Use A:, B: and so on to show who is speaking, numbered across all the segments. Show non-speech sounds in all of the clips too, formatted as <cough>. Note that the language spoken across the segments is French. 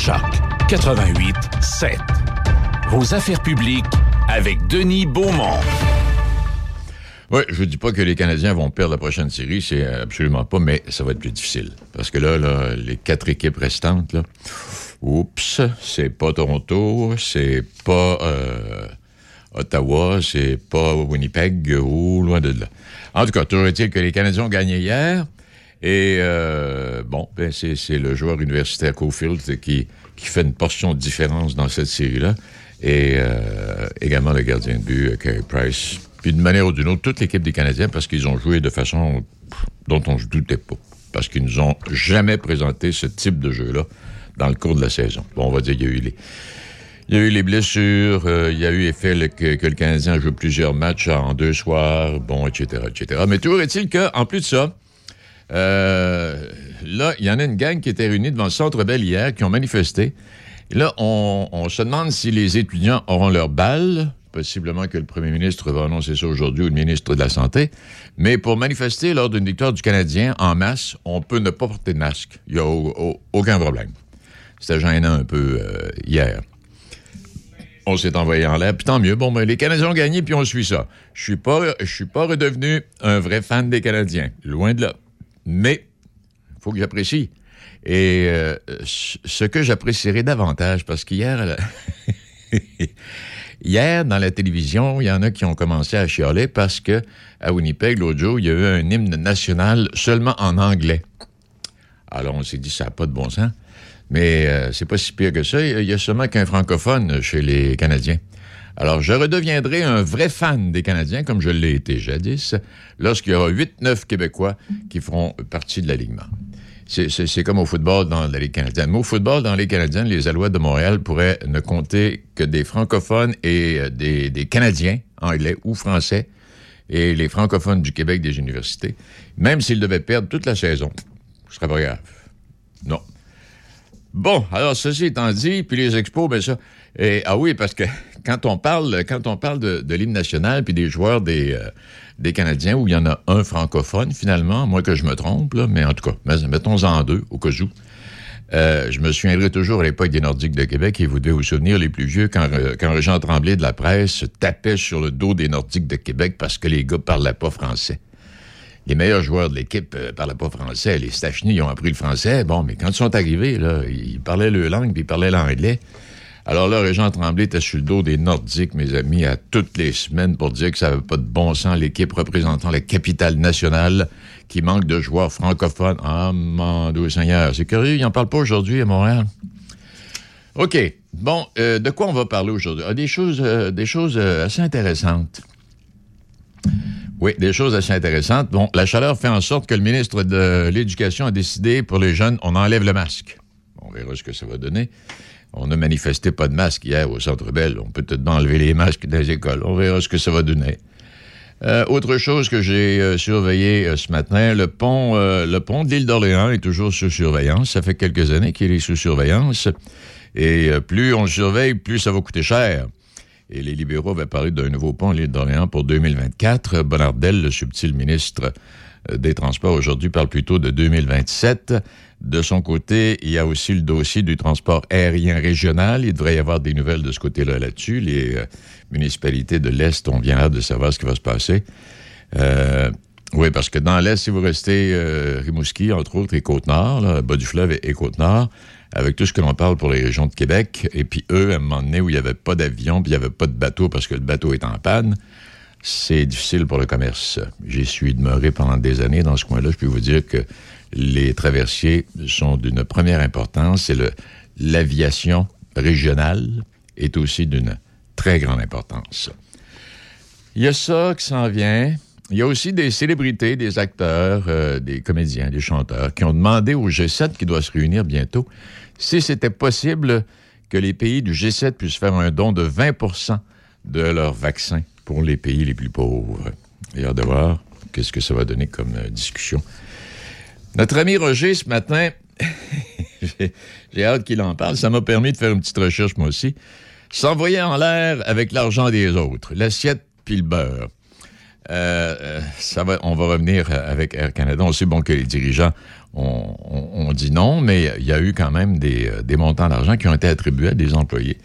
A: Choc 88 7. Vos affaires publiques avec Denis Beaumont.
B: Oui, je ne dis pas que les Canadiens vont perdre la prochaine série, c'est absolument pas, mais ça va être plus difficile. Parce que là, les quatre équipes restantes, là, oups, c'est pas Toronto, c'est pas euh, Ottawa, c'est pas Winnipeg ou loin de là. En tout cas, toujours est-il que les Canadiens ont gagné hier. Et euh, bon, ben c'est le joueur universitaire Cofield qui, qui fait une portion de différence dans cette série-là. Et euh, également le gardien de but, Carey Price puis d'une manière ou d'une autre, toute l'équipe des Canadiens, parce qu'ils ont joué de façon dont on ne se doutait pas. Parce qu'ils nous ont jamais présenté ce type de jeu-là dans le cours de la saison. Bon, on va dire qu'il y a eu les... Il y a eu les blessures, euh, il y a eu effet que, le Canadien joue plusieurs matchs en deux soirs, bon, etc., etc. Mais toujours est-il qu'en plus de ça, euh, là, il y en a une gang qui était réunie devant le Centre Bell hier, qui ont manifesté. là, on, se demande si les étudiants auront leur balle Possiblement que le premier ministre va annoncer ça aujourd'hui ou le ministre de la Santé. Mais pour manifester lors d'une victoire du Canadien en masse, on peut ne pas porter de masque. Il n'y a aucun problème. C'était gênant un peu euh, hier. On s'est envoyé en l'air, puis tant mieux. Bon, ben, les Canadiens ont gagné, puis on suit ça. Je suis pas, je suis pas redevenu un vrai fan des Canadiens. Loin de là. Mais, il faut que j'apprécie. Et euh, ce que j'apprécierais davantage, parce qu'hier, <laughs> Hier, dans la télévision, il y en a qui ont commencé à chialer parce que à Winnipeg, l'autre jour, il y a eu un hymne national seulement en anglais. Alors, on s'est dit, ça n'a pas de bon sens. Mais euh, c'est pas si pire que ça. Il y a seulement qu'un francophone chez les Canadiens. Alors, je redeviendrai un vrai fan des Canadiens, comme je l'ai été jadis, lorsqu'il y aura 8-9 Québécois qui feront partie de l'alignement. C'est comme au football dans la Ligue canadienne. Mais au football, dans les Canadiennes, les Alouettes de Montréal pourraient ne compter que des francophones et euh, des, Canadiens, anglais ou français, et les francophones du Québec des universités, même s'ils devaient perdre toute la saison. Ce serait pas grave. Non. Bon, alors ceci étant dit, puis les expos, ben ça. Ah oui, parce que <laughs> quand on parle, quand on parle de, l'hymne national puis des joueurs des, euh, des Canadiens où il y en a un francophone, finalement, moi que je me trompe, mais en tout cas, mettons-en deux, au cas où. Euh, je me souviendrai toujours à l'époque des Nordiques de Québec, et vous devez vous souvenir, les plus vieux, quand, euh, quand Jean Tremblay de la presse tapait sur le dos des Nordiques de Québec parce que les gars parlaient pas français. Les meilleurs joueurs de l'équipe ne parlaient pas français. Les Stachny, ont appris le français. Bon, mais quand ils sont arrivés, ils parlaient leur langue, puis ils parlaient l'anglais. Alors là, Régent Tremblay était sur le dos des Nordiques, mes amis, à toutes les semaines pour dire que ça n'avait pas de bon sens, l'équipe représentant la capitale nationale qui manque de joueurs francophones. Ah, mon Dieu Seigneur, c'est curieux, il n'en parle pas aujourd'hui à Montréal. OK. Bon, euh, de quoi on va parler aujourd'hui? Ah, des choses, euh, euh, assez intéressantes. Oui, des choses assez intéressantes. Bon, la chaleur fait en sorte que le ministre de l'Éducation a décidé pour les jeunes, on enlève le masque. On verra ce que ça va donner. On a manifesté pas de masque hier au Centre Bell. On peut peut-être enlever les masques des écoles. On verra ce que ça va donner. Euh, autre chose que j'ai euh, surveillé euh, ce matin, le pont, le pont de l'île d'Orléans est toujours sous surveillance. Ça fait quelques années qu'il est sous surveillance. Et plus on le surveille, plus ça va coûter cher. Et les libéraux avaient parlé d'un nouveau pont à l'île d'Orléans pour 2024. Bonardel, le subtil ministre des Transports, aujourd'hui parle plutôt de 2027. De son côté, il y a aussi le dossier du transport aérien régional. Il devrait y avoir des nouvelles de ce côté-là là-dessus. Les euh, municipalités de l'Est, on vient hâte de savoir ce qui va se passer. Euh, oui, parce que dans l'Est, si vous restez euh, Rimouski, entre autres, et Côte-Nord, bas du fleuve et, Côte-Nord, avec tout ce que l'on parle pour les régions de Québec, et puis eux, à un moment donné où il n'y avait pas d'avion, puis il n'y avait pas de bateau parce que le bateau est en panne, c'est difficile pour le commerce. J'y suis demeuré pendant des années dans ce coin-là. Je peux vous dire que les traversiers sont d'une première importance et l'aviation régionale est aussi d'une très grande importance. Il y a ça qui s'en vient. Il y a aussi des célébrités, des acteurs, euh, des comédiens, des chanteurs qui ont demandé au G7 qui doit se réunir bientôt si c'était possible que les pays du G7 puissent faire un don de 20% de leurs vaccins pour les pays les plus pauvres. Y a de voir qu'est-ce que ça va donner comme euh, discussion notre ami Roger, ce matin, <laughs> j'ai hâte qu'il en parle. Ça m'a permis de faire une petite recherche, moi aussi. S'envoyer en l'air avec l'argent des autres, l'assiette puis le beurre. Euh, euh, on va revenir avec Air Canada. On sait bon que les dirigeants on, dit non, mais il y a eu quand même des, montants d'argent qui ont été attribués à des employés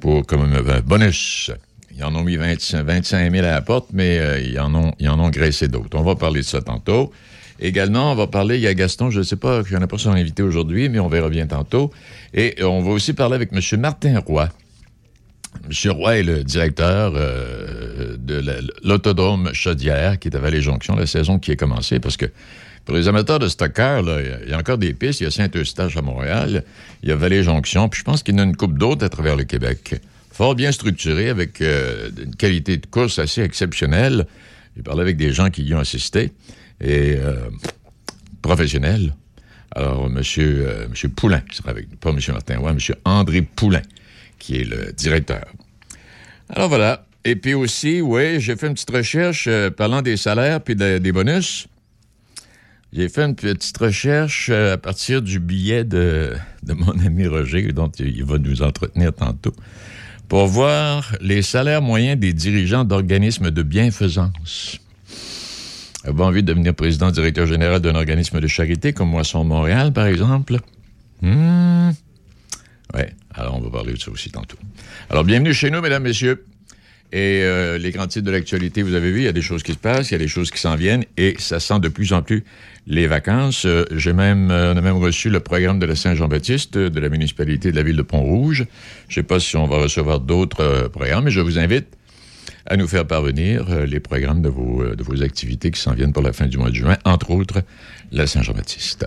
B: pour comme un bonus. Ils en ont mis 25 000 à la porte, mais euh, ils, en ont, en ont graissé d'autres. On va parler de ça tantôt. Également, on va parler, il y a Gaston, je ne sais pas, je n'en ai pas son invité aujourd'hui, mais on verra bien tantôt. Et on va aussi parler avec M. Martin Roy. M. Roy est le directeur euh, de l'autodrome Chaudière, qui est à Vallée-Jonction, la saison qui est commencée, parce que pour les amateurs de stocker, il y a encore des pistes. Il y a Saint-Eustache à Montréal, il y a Vallée-Jonction, puis je pense qu'il y en a une coupe d'autres à travers le Québec fort bien structuré, avec euh, une qualité de course assez exceptionnelle. J'ai parlé avec des gens qui y ont assisté, et euh, professionnels. Alors, M. Monsieur, euh, Poulain, avec pas M. Martin Roy, M. André Poulain, qui est le directeur. Alors voilà. Et puis aussi, oui, j'ai fait une petite recherche parlant des salaires puis des bonus. J'ai fait une petite recherche à partir du billet de, mon ami Roger, dont il va nous entretenir tantôt pour voir les salaires moyens des dirigeants d'organismes de bienfaisance. Avez-vous envie de devenir président directeur général d'un organisme de charité comme Moisson Montréal, par exemple? Hmm. Alors on va parler de ça aussi tantôt. Alors, bienvenue chez nous, mesdames, messieurs. Et euh, les grands titres de l'actualité, vous avez vu, il y a des choses qui se passent, il y a des choses qui s'en viennent, et ça sent de plus en plus les vacances. Euh, j'ai même, euh, on a même reçu le programme de la Saint-Jean-Baptiste de la municipalité de la ville de Pont-Rouge. Je ne sais pas si on va recevoir d'autres programmes, mais je vous invite à nous faire parvenir les programmes de vos activités qui s'en viennent pour la fin du mois de juin, entre autres la Saint-Jean-Baptiste.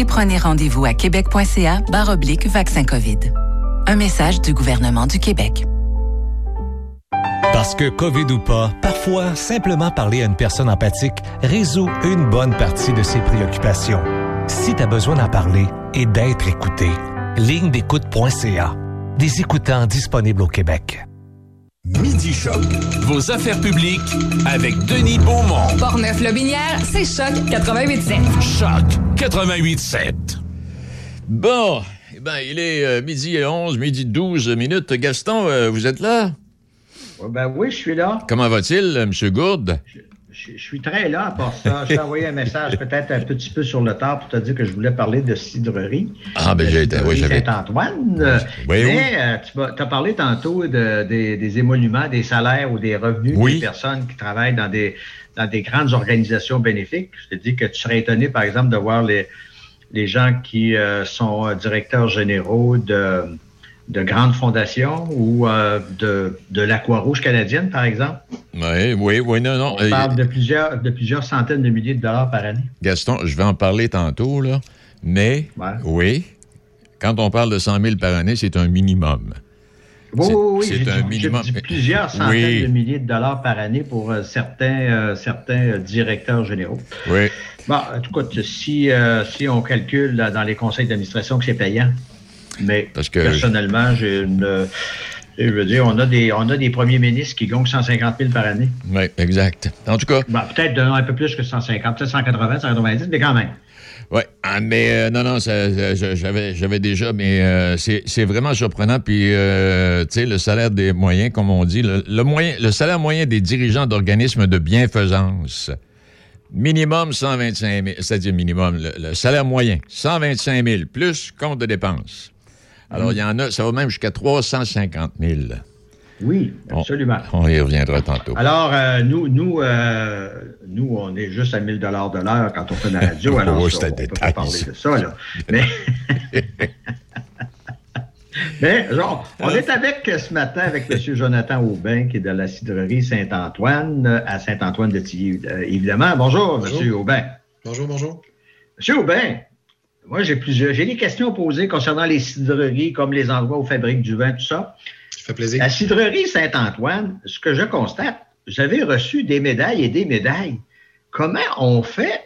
C: et prenez rendez-vous à québec.ca vaccin COVID. Un message du gouvernement du Québec.
D: Parce que COVID ou pas, parfois, simplement parler à une personne empathique résout une bonne partie de ses préoccupations. Si tu as besoin d'en parler et d'être écouté, ligne d'écoute.ca. Des écoutants disponibles au Québec.
A: Midi Choc. Vos affaires publiques avec Denis Beaumont.
E: Portneuf-Lobinière, c'est Choc 88.7.
A: Choc 88.7.
B: Bon, eh ben, il est euh, midi et 11, midi 12 minutes. Gaston, euh, vous êtes là?
F: Ben oui, je suis là.
B: Comment va-t-il, M. Gourde?
F: Je, suis très là pour ça. Je t'ai envoyé un message peut-être un petit peu sur le tard pour te dire que je voulais parler de cidrerie.
B: Ah, ben j'ai été, oui, j'avais.
F: Saint-Antoine. Oui, Mais euh, tu as parlé tantôt de, des, émoluments, des salaires ou des revenus des personnes qui travaillent dans des, dans des grandes organisations bénéfiques. Je te dis que tu serais étonné, par exemple, de voir les, les gens qui euh, sont directeurs généraux de de grandes fondations ou euh, de, de la Croix-Rouge canadienne, par exemple?
B: Oui, oui, oui, non, non.
F: On parle de plusieurs, de plusieurs centaines de milliers de dollars par année.
B: Gaston, je vais en parler tantôt, là, mais oui, quand on parle de 100 000 par année, c'est un minimum.
F: Oui, oui, oui. C'est un minimum. plusieurs centaines de milliers de dollars par année pour euh, certains, euh, certains directeurs généraux.
B: Oui.
F: Bon, en tout cas, si, si on calcule dans les conseils d'administration que c'est payant, mais personnellement, j'ai une. Je veux dire, on a, des, on a des premiers ministres qui gagnent 150 000 par année.
B: Oui, exact. En tout cas.
F: peut-être un peu plus que 150, peut-être 180, 190, mais quand même.
B: Oui, ah, mais euh, non, non, j'avais déjà, mais euh, c'est vraiment surprenant. Puis, euh, tu sais, le salaire des moyens, comme on dit, le, moyen, le salaire moyen des dirigeants d'organismes de bienfaisance, minimum 125 000, c'est-à-dire minimum, le, salaire moyen, 125 000, plus compte de dépenses. Alors, il y en a, ça va même jusqu'à 350 000.
F: Oui, absolument.
B: On, y reviendra tantôt.
F: Alors, euh, nous, nous, euh, nous, on est juste à 1000 de l'heure quand on fait la radio. <laughs> alors, oh, ça, on, peut pas parler de ça, là. Mais, <laughs> Mais genre, on est avec ce matin avec M. <laughs> Jonathan Aubin, qui est de la cidrerie Saint-Antoine, à Saint-Antoine de Tilly, euh, évidemment. Bonjour, M. Aubin.
G: Bonjour, bonjour.
F: M. Aubin, moi, j'ai plusieurs. J'ai des questions à poser concernant les cidreries, comme les endroits où fabriquent du vin, tout ça.
G: Ça fait plaisir.
F: La cidrerie Saint-Antoine, ce que je constate, j'avais reçu des médailles et des médailles. Comment on fait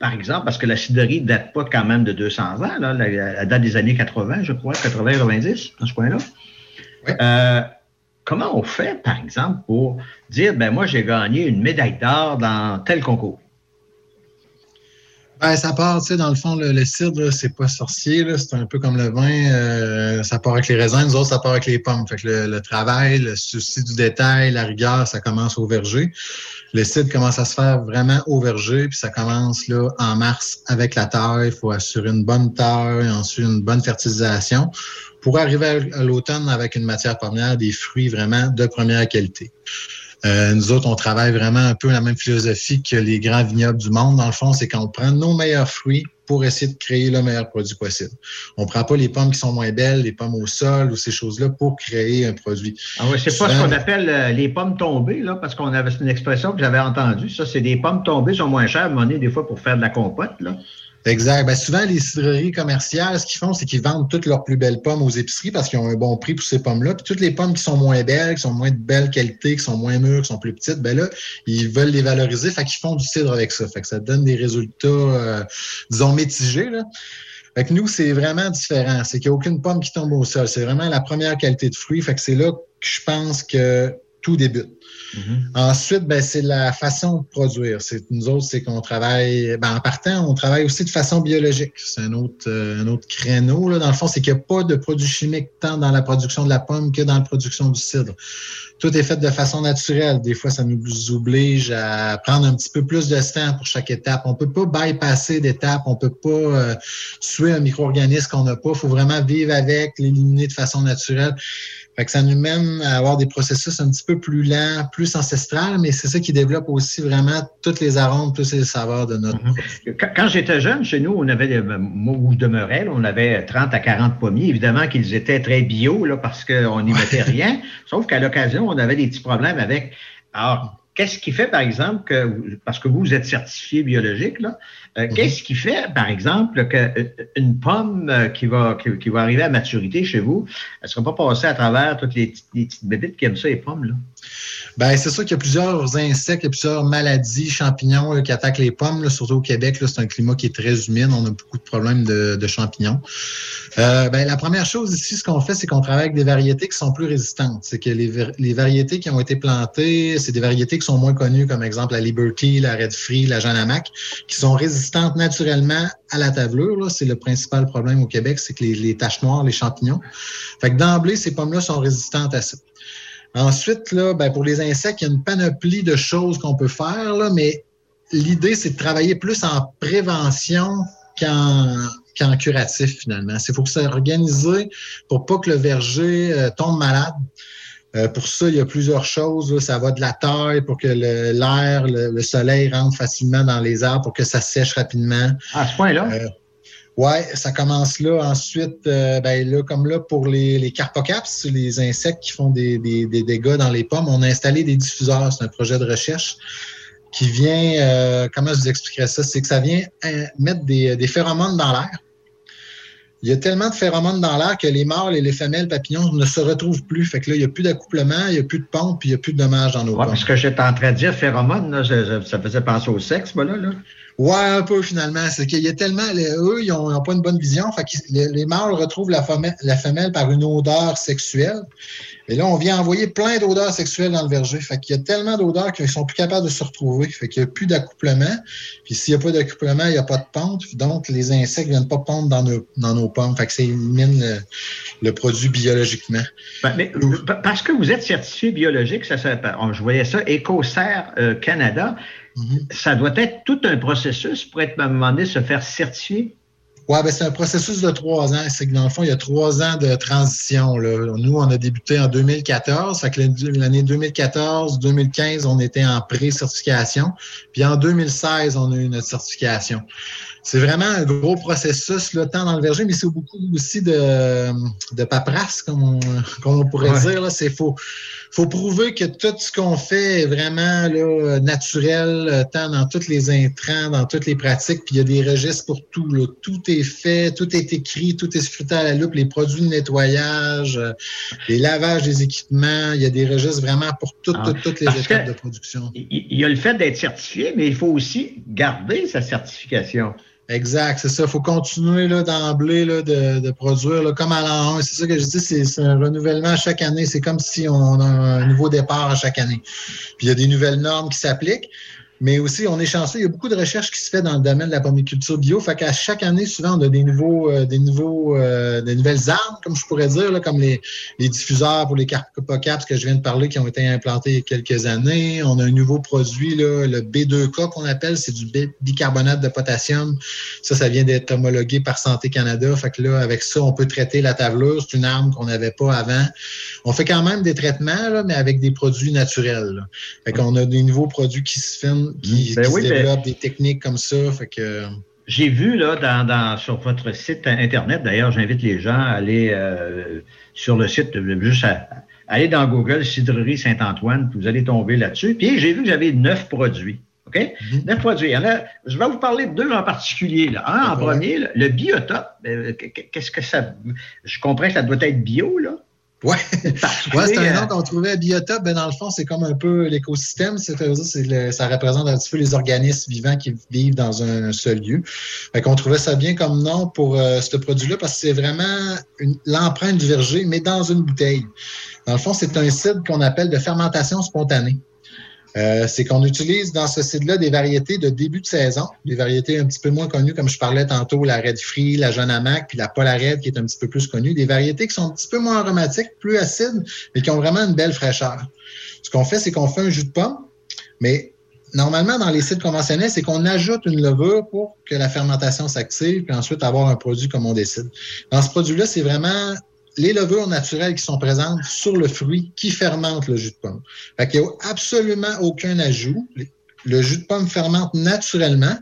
F: par exemple, parce que la cidrerie ne date pas quand même de 200 ans, là, la, date des années 80, je crois, 80-90, dans ce point-là. Euh, comment on fait, par exemple, pour dire, ben moi, j'ai gagné une médaille d'or dans tel concours?
G: Ben, ça part, tu sais, dans le fond, le, cidre, c'est pas sorcier, c'est un peu comme le vin, euh, ça part avec les raisins, nous autres, ça part avec les pommes. Fait que le, travail, le souci du détail, la rigueur, ça commence au verger. Le cidre commence à se faire vraiment au verger, puis ça commence là en mars avec la taille. Il faut assurer une bonne taille, ensuite une bonne fertilisation pour arriver à l'automne avec une matière première, des fruits vraiment de première qualité. Euh, nous autres, on travaille vraiment un peu la même philosophie que les grands vignobles du monde. Dans le fond, c'est qu'on prend nos meilleurs fruits pour essayer de créer le meilleur produit possible. On prend pas les pommes qui sont moins belles, les pommes au sol ou ces choses-là pour créer un produit.
F: Ah ouais, c'est pas ce qu'on appelle euh, les pommes tombées, là, parce qu'on avait une expression que j'avais entendue. Ça, c'est des pommes tombées sont moins chères moment donné, des fois, pour faire de la compote, là.
G: Exact. Ben, souvent, les cidreries commerciales, ce qu'ils font, c'est qu'ils vendent toutes leurs plus belles pommes aux épiceries parce qu'ils ont un bon prix pour ces pommes-là. Puis toutes les pommes qui sont moins belles, qui sont moins de belle qualité, qui sont moins mûres, qui sont plus petites, ben là, ils veulent les valoriser. Fait qu'ils font du cidre avec ça. Fait que ça donne des résultats, euh, disons, que nous, c'est vraiment différent. C'est qu'il n'y a aucune pomme qui tombe au sol. C'est vraiment la première qualité de fruit. Que c'est là que je pense que tout débute. Mm-hmm. Ensuite, ben, c'est la façon de produire. C'est, nous autres, c'est qu'on travaille, ben, en partant, on travaille aussi de façon biologique. C'est un autre, euh, un autre créneau. Là. Dans le fond, c'est qu'il n'y a pas de produits chimiques tant dans la production de la pomme que dans la production du cidre. Tout est fait de façon naturelle. Des fois, ça nous oblige à prendre un petit peu plus de temps pour chaque étape. On peut pas bypasser d'étapes. On peut pas euh, tuer un micro-organisme qu'on n'a pas. Il faut vraiment vivre avec, l'éliminer de façon naturelle. Fait que ça nous mène à avoir des processus un petit peu plus lents, plus ancestrales, mais c'est ça qui développe aussi vraiment toutes les arômes, tous les saveurs de notre
F: mhm. Quand, j'étais jeune, chez nous, on avait, moi où je demeurais, on avait 30 à 40 pommiers. Évidemment qu'ils étaient très bio, là, parce qu'on n'y mettait rien. Sauf qu'à l'occasion, on avait des petits problèmes avec. Alors, Qu'est-ce qui fait, par exemple, que, parce que vous, êtes certifié biologique, là, euh, mhm. qu'est-ce qui fait, par exemple, qu'une euh, pomme euh, qui va, qui, va arriver à maturité chez vous, elle ne sera pas passée à travers toutes les, les petites bébites qui aiment ça, les pommes, là?
G: Ben, c'est sûr qu'il y a plusieurs insectes, il y a plusieurs maladies, champignons qui attaquent les pommes. surtout au Québec, c'est un climat qui est très humide. On a beaucoup de problèmes de, champignons. Euh, ben, la première chose ici, ce qu'on fait, c'est qu'on travaille avec des variétés qui sont plus résistantes. C'est que les, variétés qui ont été plantées, c'est des variétés qui sont moins connues, comme exemple la Liberty, la Red Free, la Janamac, qui sont résistantes naturellement à la tavelure. C'est le principal problème au Québec, c'est que les, les taches noires, les champignons. Fait que d'emblée, ces pommes-là sont résistantes à ça. Ensuite, là, ben, pour les insectes, il y a une panoplie de choses qu'on peut faire, là, mais l'idée, c'est de travailler plus en prévention qu'en curatif, finalement. Il faut s'organiser pour pas que le verger euh, tombe malade. Euh, pour ça, il y a plusieurs choses. Ça va de la taille pour que l'air, le, soleil rentre facilement dans les arbres pour que ça sèche rapidement.
F: À ce point-là? Euh,
G: Ouais, ça commence là. Ensuite, euh, ben là, comme là, pour les, les carpocaps, les insectes qui font des, des, des, dégâts dans les pommes, on a installé des diffuseurs. C'est un projet de recherche qui vient, euh, comment je vous expliquerais ça? C'est que ça vient euh, mettre des, des phéromones dans l'air. Il y a tellement de phéromones dans l'air que les mâles et les femelles papillons ne se retrouvent plus. Fait que là, il n'y a plus d'accouplement, il n'y a plus de pompe, puis il n'y a plus de dommages dans nos ouais, pommes.
F: Parce que j'étais en train de dire phéromones, là, ça faisait penser au sexe, voilà, là.
G: Ouais, un peu finalement. C'est qu'il y a tellement. eux, ils n'ont pas une bonne vision. Les, mâles retrouvent la femelle, la femelle par une odeur sexuelle. Et là, on vient envoyer plein d'odeurs sexuelles dans le verger. Fait qu'il y a tellement d'odeurs qu'ils sont plus capables de se retrouver. Fait qu'il n'y a plus d'accouplement. Puis s'il n'y a pas d'accouplement, il n'y a pas de pente. Donc, les insectes ne viennent pas pondre dans nos, dans nos pommes. Fait que ça élimine le, produit biologiquement.
F: Ben, mais, parce que vous êtes certifié biologique, ça, je voyais ça, EcoCert euh, Canada. Mhm. Ça doit être tout un processus pour être, à un moment donné, se faire certifier?
G: Oui, ben c'est un processus de trois ans. C'est que dans le fond, il y a trois ans de transition. Là. Nous, on a débuté en 2014. Fait que l'année 2014-2015, on était en pré-certification. Puis en 2016, on a eu notre certification. C'est vraiment un gros processus, là, tant dans le verger, mais c'est beaucoup aussi de, de paperasse, comme on, pourrait dire. C'est faux faut prouver que tout ce qu'on fait est vraiment là, naturel, euh, tant dans tous les intrants, dans toutes les pratiques. Puis il y a des registres pour tout. Là. Tout est fait, tout est écrit, tout est scruté à la loupe, les produits de nettoyage, euh, les lavages des équipements. Il y a des registres vraiment pour toutes, ah. toutes, les étapes de production.
F: Il y a le fait d'être certifié, mais il faut aussi garder sa certification.
G: Exact, c'est ça. Il faut continuer d'emblée de, de, produire comme à l'an 1. C'est ça que je dis, c'est un renouvellement à chaque année. C'est comme si on a un nouveau départ à chaque année. Puis il y a des nouvelles normes qui s'appliquent. Mais aussi, on est chanceux, il y a beaucoup de recherches qui se fait dans le domaine de la pomiculture bio. Fait qu'à chaque année, souvent, on a des nouveaux, euh, des nouveaux, euh, des nouvelles armes, comme je pourrais dire, là, comme les, les diffuseurs pour les carpocaps que je viens de parler, qui ont été implantés il y a quelques années. On a un nouveau produit, là, le B2K qu'on appelle, c'est du bicarbonate de potassium. Ça, ça vient d'être homologué par Santé Canada. Fait que là, avec ça, on peut traiter la tavelure. C'est une arme qu'on n'avait pas avant. On fait quand même des traitements, là, mais avec des produits naturels. Fait qu'on a des nouveaux produits qui se filment qui, ben développent des techniques comme ça. Fait que...
F: J'ai vu là dans, sur votre site internet, d'ailleurs, j'invite les gens à aller euh, sur le site, juste à, aller dans Google Cidrerie Saint-Antoine, puis vous allez tomber là-dessus. Puis j'ai vu que j'avais neuf produits. OK? Mm-hmm. Neuf produits. je vais vous parler de deux en particulier. Là. Un en premier, le biotope. Euh, qu'est-ce que ça. Je comprends que ça doit être bio, là.
G: Ouais, ouais c'est un nom qu'on trouvait biotope. Ben, dans le fond, c'est comme un peu l'écosystème. C'est, ça représente un petit peu les organismes vivants qui vivent dans un seul lieu. Fait qu'on trouvait ça bien comme nom pour euh, ce produit-là parce que c'est vraiment l'empreinte du verger, mais dans une bouteille. Dans le fond, c'est un site qu'on appelle de fermentation spontanée. Euh, c'est qu'on utilise dans ce site-là des variétés de début de saison, des variétés un petit peu moins connues, comme je parlais tantôt, la Red Free, la Jeune Amac, puis la Polar Red, qui est un petit peu plus connue, des variétés qui sont un petit peu moins aromatiques, plus acides, mais qui ont vraiment une belle fraîcheur. Ce qu'on fait, c'est qu'on fait un jus de pomme, mais normalement, dans les sites conventionnels, c'est qu'on ajoute une levure pour que la fermentation s'active, puis ensuite avoir un produit comme on décide. Dans ce produit-là, c'est vraiment les levures naturelles qui sont présentes sur le fruit qui fermentent le jus de pomme. Fait qu'il n'y a absolument aucun ajout. Le jus de pomme fermente naturellement.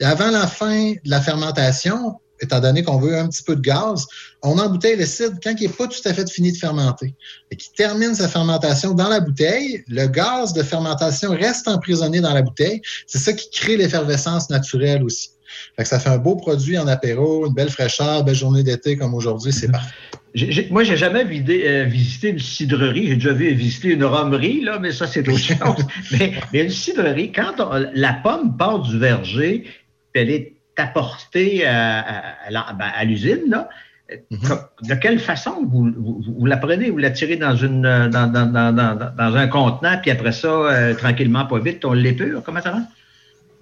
G: Et avant la fin de la fermentation, étant donné qu'on veut un petit peu de gaz, on embouteille le cidre quand il n'est pas tout à fait fini de fermenter. Et qui termine sa fermentation dans la bouteille, le gaz de fermentation reste emprisonné dans la bouteille. C'est ça qui crée l'effervescence naturelle aussi. Fait que ça fait un beau produit en apéro, une belle fraîcheur, belle journée d'été comme aujourd'hui, c'est parfait.
F: Moi, j'ai jamais euh, visité une cidrerie. J'ai déjà vu visiter une romerie, là, mais ça, c'est autre <laughs> chose. mais, une cidrerie, quand la pomme part du verger, elle est apportée à, ben, l'usine, mm-hmm. de quelle façon vous, la prenez? Vous la tirez dans, une, dans, un contenant, puis après ça, euh, tranquillement, pas vite, on l'épure? Comment ça va?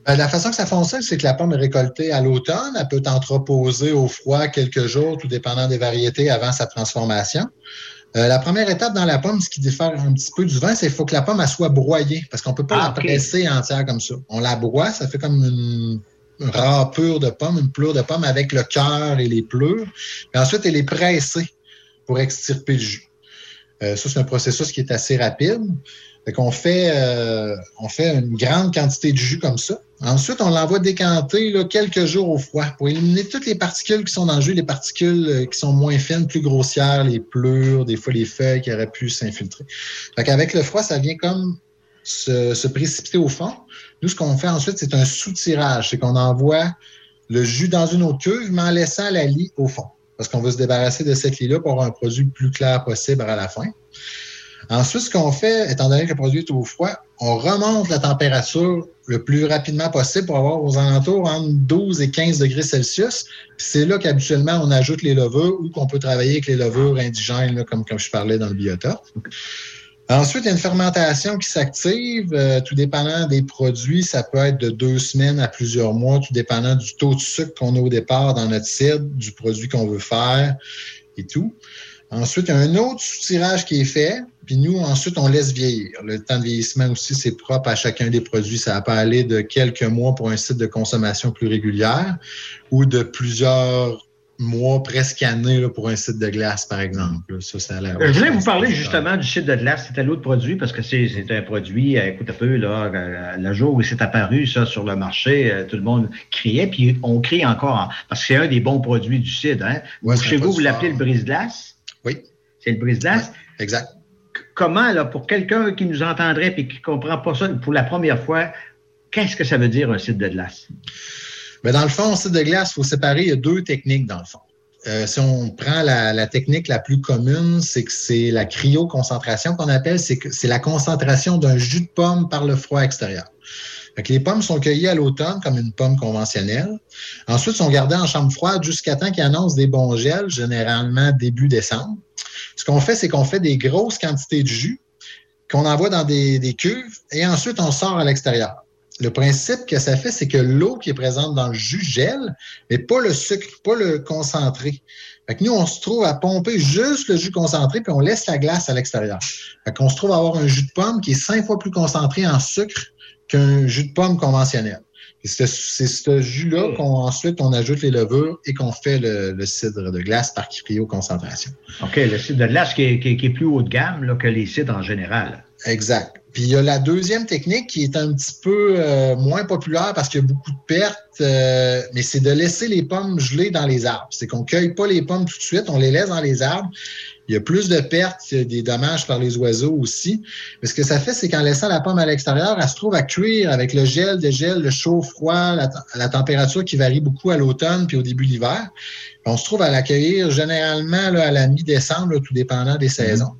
G: Ben, la façon que ça fonctionne, c'est que la pomme est récoltée à l'automne. Elle peut entreposer au froid quelques jours, tout dépendant des variétés, avant sa transformation. Euh, la première étape dans la pomme, ce qui diffère un petit peu du vin, c'est qu'il faut que la pomme elle soit broyée, parce qu'on ne peut pas ah, la presser entière comme ça. On la broie, ça fait comme une, râpure de pomme, une pleure de pomme avec le cœur et les pleurs. Puis ensuite, elle est pressée pour extirper le jus. Euh, ça, c'est un processus qui est assez rapide. Fait qu'on fait, euh, on fait une grande quantité de jus comme ça. Ensuite, on l'envoie décanter quelques jours au froid pour éliminer toutes les particules qui sont dans le jus, les particules euh, qui sont moins fines, plus grossières, les pleurs, des fois les feuilles qui auraient pu s'infiltrer. Qu'avec le froid, ça vient comme se, précipiter au fond. Nous, ce qu'on fait ensuite, c'est un soutirage. C'est qu'on envoie le jus dans une autre cuve, mais en laissant la lie au fond. Parce qu'on veut se débarrasser de cette lie-là pour avoir un produit le plus clair possible à la fin. Ensuite, ce qu'on fait, étant donné que le produit est au froid, on remonte la température le plus rapidement possible pour avoir aux alentours entre 12 et 15 degrés Celsius. C'est là qu'habituellement, on ajoute les levures ou qu'on peut travailler avec les levures indigènes, comme, comme je parlais dans le biotope. Ensuite, il y a une fermentation qui s'active, euh, tout dépendant des produits. Ça peut être de deux semaines à plusieurs mois, tout dépendant du taux de sucre qu'on a au départ dans notre cidre, du produit qu'on veut faire et tout. Ensuite, il y a un autre soutirage qui est fait, puis nous, ensuite, on laisse vieillir. Le temps de vieillissement aussi, c'est propre à chacun des produits. Ça peut aller de quelques mois pour un site de consommation plus régulière ou de plusieurs mois, presque année pour un site de glace, par exemple. Ça, ça
F: a je voulais vous parler justement du site de glace. C'était l'autre produit parce que c'est un produit, euh, écoute un peu, là, euh, le jour où c'est apparu ça sur le marché, euh, tout le monde criait, puis on crie encore, parce que c'est un des bons produits du site. Hein? chez vous, vous l'appelez le brise-glace?
G: Oui.
F: C'est le brise-glace?
G: exact.
F: Comment, là, pour quelqu'un qui nous entendrait et qui ne comprend pas ça pour la première fois, qu'est-ce que ça veut dire un site de glace?
G: Mais dans le fond, un site de glace, il faut séparer, il y a deux techniques dans le fond. Euh, si on prend la, technique la plus commune, c'est que c'est la cryoconcentration qu'on appelle, c'est que c'est la concentration d'un jus de pomme par le froid extérieur. Les pommes sont cueillies à l'automne comme une pomme conventionnelle. Ensuite, sont gardées en chambre froide jusqu'à temps qu'ils annoncent des bons gels, généralement début décembre. Ce qu'on fait, c'est qu'on fait des grosses quantités de jus qu'on envoie dans des, cuves et ensuite on sort à l'extérieur le principe que ça fait, c'est que l'eau qui est présente dans le jus gèle, mais pas le sucre, pas le concentré. Fait que nous, on se trouve à pomper juste le jus concentré, puis on laisse la glace à l'extérieur. Qu'on se trouve à avoir un jus de pomme qui est cinq fois plus concentré en sucre qu'un jus de pomme conventionnel. C'est ce jus-là qu'on ensuite on ajoute les levures et qu'on fait le, cidre de glace par cryoconcentration.
F: OK, le cidre de glace qui est, plus haut de gamme que les cidres en général.
G: Exact. Puis il y a la deuxième technique qui est un petit peu euh, moins populaire parce qu'il y a beaucoup de pertes, euh, mais c'est de laisser les pommes gelées dans les arbres. C'est qu'on cueille pas les pommes tout de suite, on les laisse dans les arbres. Il y a plus de pertes, des dommages par les oiseaux aussi. Mais ce que ça fait, c'est qu'en laissant la pomme à l'extérieur, elle se trouve à cuire avec le gel, le gel, le chaud, froid, la, température qui varie beaucoup à l'automne puis au début de l'hiver. On se trouve à l'accueillir généralement là, à la mi-décembre, tout dépendant des saisons.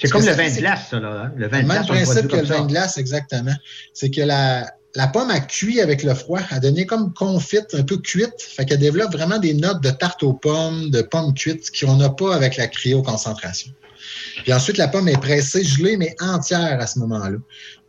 F: C'est comme le vin de glace, ça, là. Hein? Le vin
G: de même principe que le vin de glace, exactement. C'est que la, la pomme a cuit avec le froid, a donné comme confite, un peu cuite. Fait qu'elle développe vraiment des notes de tarte aux pommes, de pommes cuites qu'on n'a pas avec la cryoconcentration. Puis ensuite, la pomme est pressée, gelée, mais entière à ce moment-là.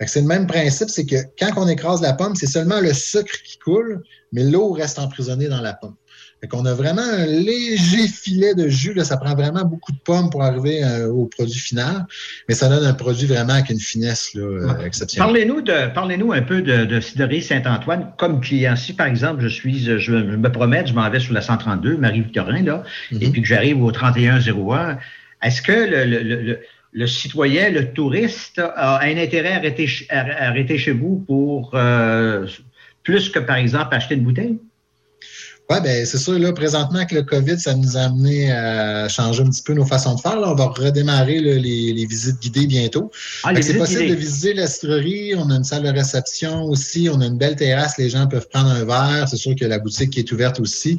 G: C'est le même principe, c'est que quand on écrase la pomme, c'est seulement le sucre qui coule, mais l'eau reste emprisonnée dans la pomme. Fait qu'on a vraiment un léger filet de jus. Là. Ça prend vraiment beaucoup de pommes pour arriver euh, au produit final, mais ça donne un produit vraiment avec une finesse là, euh, exceptionnelle.
F: Parlez-nous de, parlez-nous un peu de, de Cidrerie Saint-Antoine comme client. Si, par exemple, je suis, je, me promets, je m'en vais sur la 132, Marie-Victorin, là, et mm-hmm. puis que j'arrive au 3101, est-ce que le, le, le, citoyen, le touriste a un intérêt à arrêter, arrêter chez vous pour euh, plus que, par exemple, acheter une bouteille?
G: Oui, ben c'est sûr, là, présentement, avec le COVID, ça nous a amené à changer un petit peu nos façons de faire. Là, on va redémarrer les, les, visites guidées bientôt. Ah, c'est possible de visiter la citrerie. On a une salle de réception aussi. On a une belle terrasse. Les gens peuvent prendre un verre. C'est sûr que la boutique est ouverte aussi.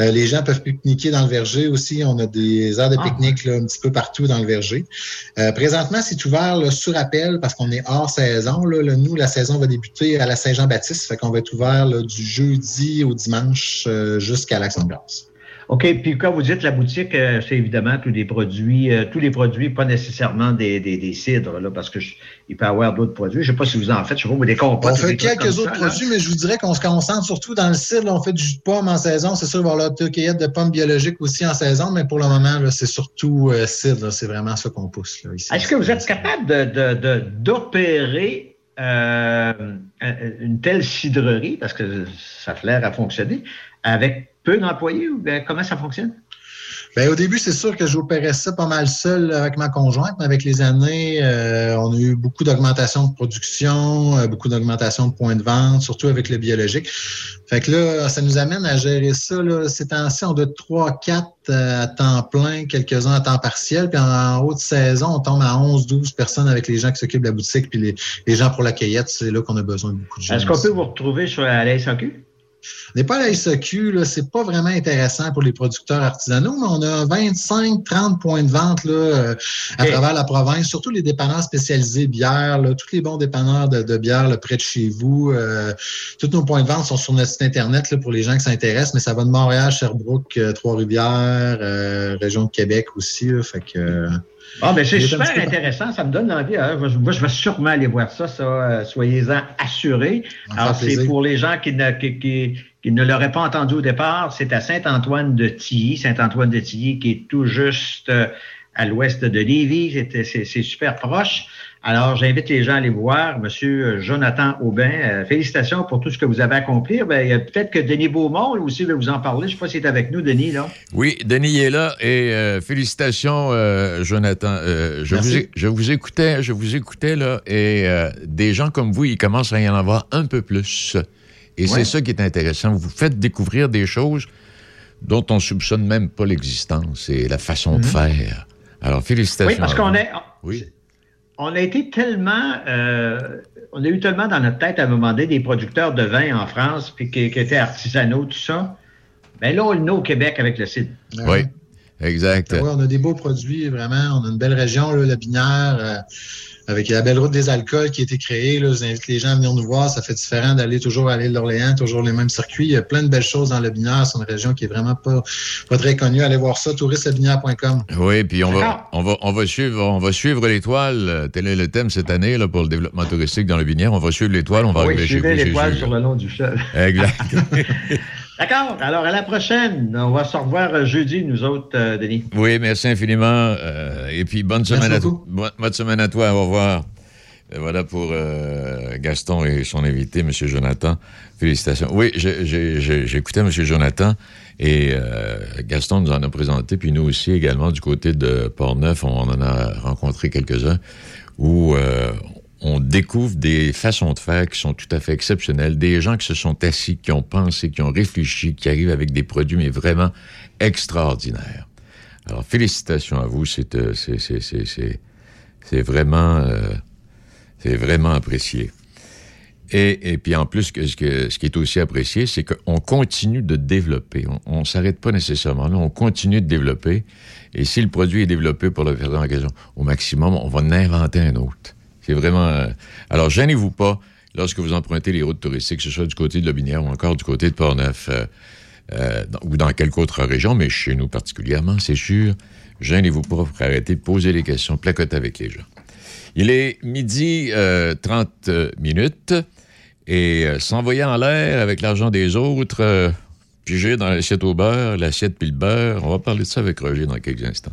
G: Euh, les gens peuvent pique-niquer dans le verger aussi. On a des heures de ah. pique-nique un petit peu partout dans le verger. Euh, présentement, c'est ouvert là, sur appel parce qu'on est hors saison. Là. nous, la saison va débuter à la Saint-Jean-Baptiste. Fait qu'on va être ouvert du jeudi au dimanche. Euh, jusqu'à l'action de grâce.
F: OK. Puis quand vous dites la boutique, euh, c'est évidemment tous les produits, euh, tous les produits, pas nécessairement des, des, cidres, là, parce que il peut y avoir d'autres produits. Je ne sais pas si vous en faites, je sais pas, des compotes.
G: On fait quelques autres produits, mais je vous dirais qu'on se concentre surtout dans le cidre. on fait du jus de pomme en saison. C'est sûr, il va y avoir de pommes biologiques aussi en saison, mais pour le moment, c'est surtout euh, cidre. C'est vraiment ça qu'on pousse là, ici.
F: Est-ce que vous êtes capable d'opérer une telle cidrerie, parce que ça a l'air à fonctionner, avec peu d'employés ou comment ça fonctionne?
G: Bien, au début, c'est sûr que j'opérais ça pas mal seul avec ma conjointe, mais avec les années, euh, on a eu beaucoup d'augmentation de production, euh, beaucoup d'augmentation de points de vente, surtout avec le biologique. Fait que là, ça nous amène à gérer ça. Là. Ces temps-ci, on doit 3, 4 euh, à temps plein, quelques-uns à temps partiel. Puis en, haute saison, on tombe à 11, 12 personnes avec les gens qui s'occupent de la boutique, puis les, gens pour la cueillette. C'est là qu'on a besoin de beaucoup de gens.
F: Est-ce qu'on peut vous retrouver sur la SAQ?
G: N'est pas la SAQ, là, c'est pas vraiment intéressant pour les producteurs artisanaux, mais on a 25, 30 points de vente là, euh, à travers la province, surtout les dépanneurs spécialisés bière, là, tous les bons dépanneurs de, bière là, près de chez vous. Euh, tous nos points de vente sont sur notre site Internet là, pour les gens qui s'intéressent, mais ça va de Montréal, Sherbrooke, euh, Trois-Rivières, région de Québec aussi. fait que,
F: ah, ben c'est super intéressant, ça me donne envie. Hein. Moi, je vais sûrement aller voir ça, ça soyez-en assurés. Alors, c'est pour les gens qui ne, qui, qui ne l'auraient pas entendu au départ, c'est à Saint-Antoine de Tilly, Saint-Antoine de Tilly qui est tout juste euh, à l'ouest de Lévis. C'est super proche. Alors, j'invite les gens à aller voir. Monsieur Jonathan Aubin, euh, félicitations pour tout ce que vous avez accompli. Ben, peut-être que Denis Beaumont aussi veut vous en parler. Je ne sais pas s'il est avec nous, Denis. Là.
B: Oui, Denis est là. Et euh, félicitations, euh, Jonathan. je, vous, je vous écoutais, je vous écoutais, là, et des gens comme vous, il commence à y en avoir un peu plus. Et c'est ça qui est intéressant. Vous faites découvrir des choses dont on soupçonne même pas l'existence et la façon de mhm. faire. Alors, félicitations.
F: Oui, parce qu'on est... Oui on a été tellement, euh, on a eu tellement dans notre tête à un moment donné des producteurs de vin en France, puis qui, étaient artisanaux, tout ça. Mais là, on le au Québec avec le site.
B: Oui, exact.
G: on a des beaux produits, vraiment. On a une belle région, là, la Binière. Euh, avec la belle route des alcools qui a été créée. Là, je vous invite les gens à venir nous voir. Ça fait différent d'aller toujours à l'île d'Orléans, toujours les mêmes circuits. Il y a plein de belles choses dans le Binière. C'est une région qui est vraiment pas, pas très connue. Allez voir ça, touristlebinière.com.
B: Oui, puis on va, on va, on va suivre, on va suivre l'étoile. Tel est le thème cette année là, pour le développement touristique dans le Binière. On va suivre l'étoile. On va
F: oui, arriver chez vous. l'étoile sur le long du fleuve.
B: Exact. <laughs>
F: D'accord. Alors, à la prochaine. On va se revoir euh, jeudi, nous autres, euh, Denis.
B: Oui, merci infiniment. Euh, et puis, bonne semaine, à bonne, semaine à toi. Au revoir. voilà pour Gaston et son invité, M. Jonathan. Félicitations. Oui, j'écoutais M. Jonathan et Gaston nous en a présenté, puis nous aussi également du côté de Port-Neuf, on en a rencontré quelques-uns où on découvre des façons de faire qui sont tout à fait exceptionnelles, des gens qui se sont assis, qui ont pensé, qui ont réfléchi, qui arrivent avec des produits, mais vraiment extraordinaires. Alors, félicitations à vous, c'est euh, vraiment, euh, vraiment apprécié. Et, et, puis en plus, ce, que, ce qui est aussi apprécié, c'est qu'on continue de développer. On ne s'arrête pas nécessairement là, on continue de développer. Et si le produit est développé pour le faire en occasion, au maximum, on va en inventer un autre. C'est vraiment. Euh, alors, gênez-vous pas lorsque vous empruntez les routes touristiques, que ce soit du côté de Lobinière ou encore du côté de Portneuf euh, euh, ou dans quelque autre région, mais chez nous particulièrement, c'est sûr. Gênez-vous pas pour arrêter de poser les questions, placoter avec les gens. Il est midi 30 minutes et s'envoyer en l'air avec l'argent des autres, piger dans l'assiette au beurre, l'assiette puis le beurre, on va parler de ça avec Roger dans quelques instants.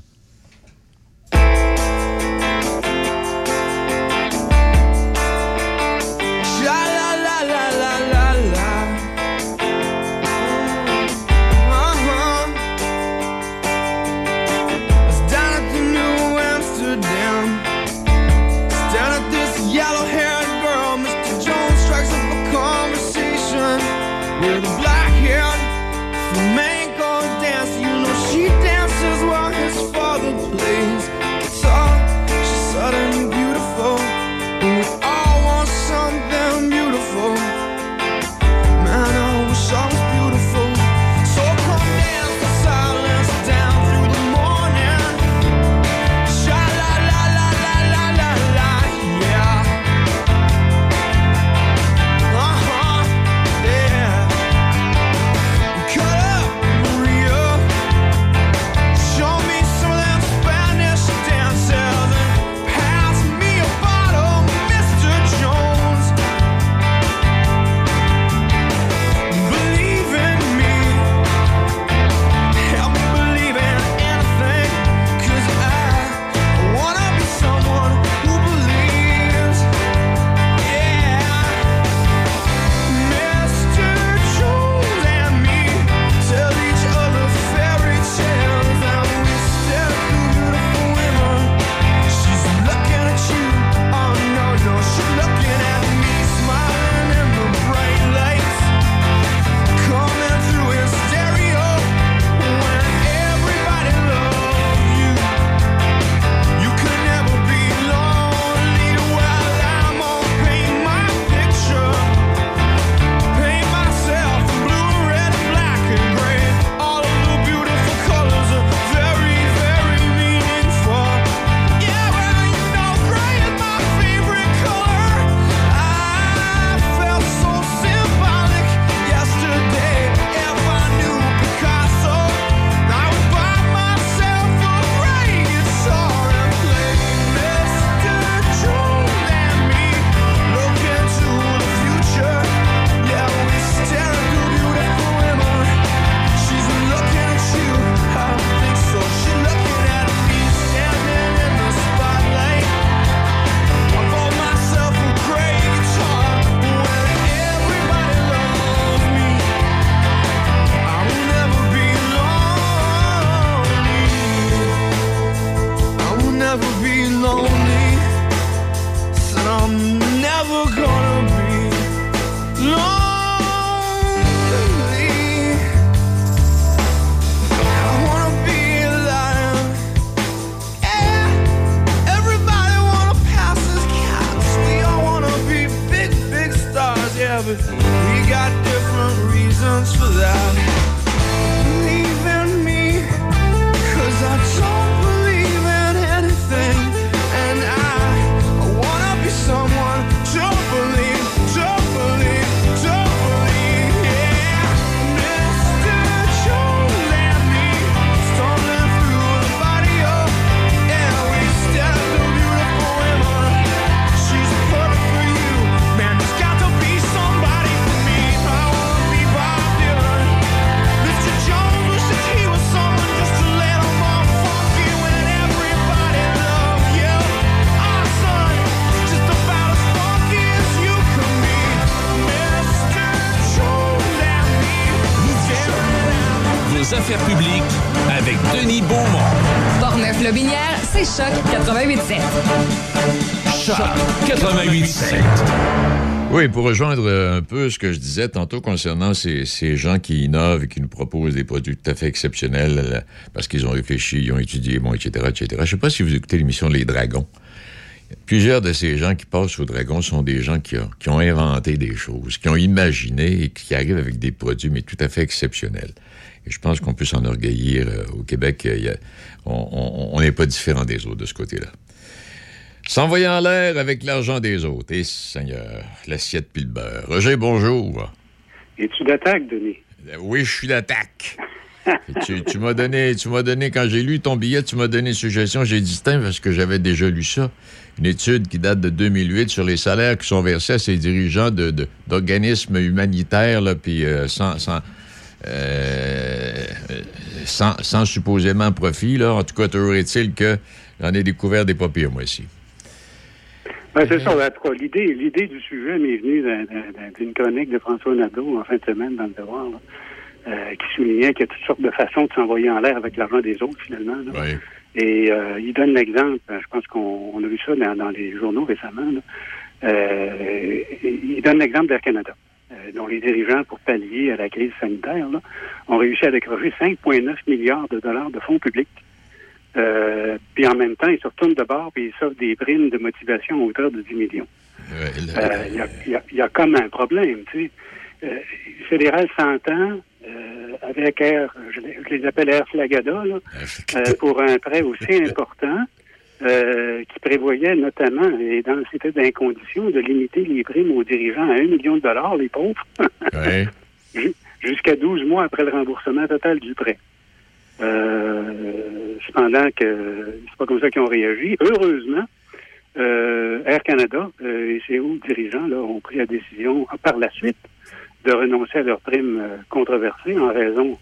B: Rejoindre un peu ce que je disais tantôt concernant ces, ces, gens qui innovent et qui nous proposent des produits tout à fait exceptionnels euh, parce qu'ils ont réfléchi, ils ont étudié, bon, etc., etc. Je ne sais pas si vous écoutez l'émission Les Dragons. Plusieurs de ces gens qui passent au Dragon sont des gens qui, ont, qui ont inventé des choses, qui ont imaginé et qui arrivent avec des produits, mais tout à fait exceptionnels. Et je pense qu'on peut s'enorgueillir. Euh, au Québec, on n'est pas différent des autres de ce côté-là. S'envoyer en l'air avec l'argent des autres. Et Seigneur, l'assiette puis le beurre. Roger, bonjour.
H: Es-tu d'attaque, Denis?
B: Oui, je suis d'attaque. <laughs> tu, tu m'as donné, tu m'as donné, quand j'ai lu ton billet, tu m'as donné une suggestion. J'ai dit, parce que j'avais déjà lu ça. Une étude qui date de 2008 sur les salaires qui sont versés à ces dirigeants d'organismes humanitaires, là, puis euh, sans, sans, euh, sans, sans, supposément profit. Là. En tout cas, toujours est-il que j'en ai découvert des papiers, moi, ici.
H: Ben, c'est ça. L'idée, l'idée du sujet m'est venue d'une chronique de François Nadeau en fin de semaine dans le Devoir, euh, qui soulignait qu'il y a toutes sortes de façons de s'envoyer en l'air avec l'argent des autres, finalement.
B: Oui.
H: Et euh, il donne l'exemple, je pense qu'on a vu ça dans, les journaux récemment, euh, il donne l'exemple d'Air Canada, euh, dont les dirigeants, pour pallier à la crise sanitaire, là, ont réussi à décrocher 5,9 milliards de dollars de fonds publics euh, puis en même temps, ils se retournent de bord et ils s'offrent des primes de motivation à hauteur de 10 millions. Il euh, y, a, y, a comme un problème, tu sais. Euh, fédéral s'entend euh, avec Air, je les, appelle Air Flagada, là, pour un prêt aussi <laughs> important qui prévoyait notamment, et dans c'était dans conditions, de limiter les primes aux dirigeants à 1 million de dollars, les pauvres, <laughs> jusqu'à 12 mois après le remboursement total du prêt. Euh, cependant que c'est pas comme ça qu'ils ont réagi. Heureusement, euh, Air Canada euh, et ses hauts dirigeants là, ont pris la décision par la suite de renoncer à leurs primes euh, controversées en raison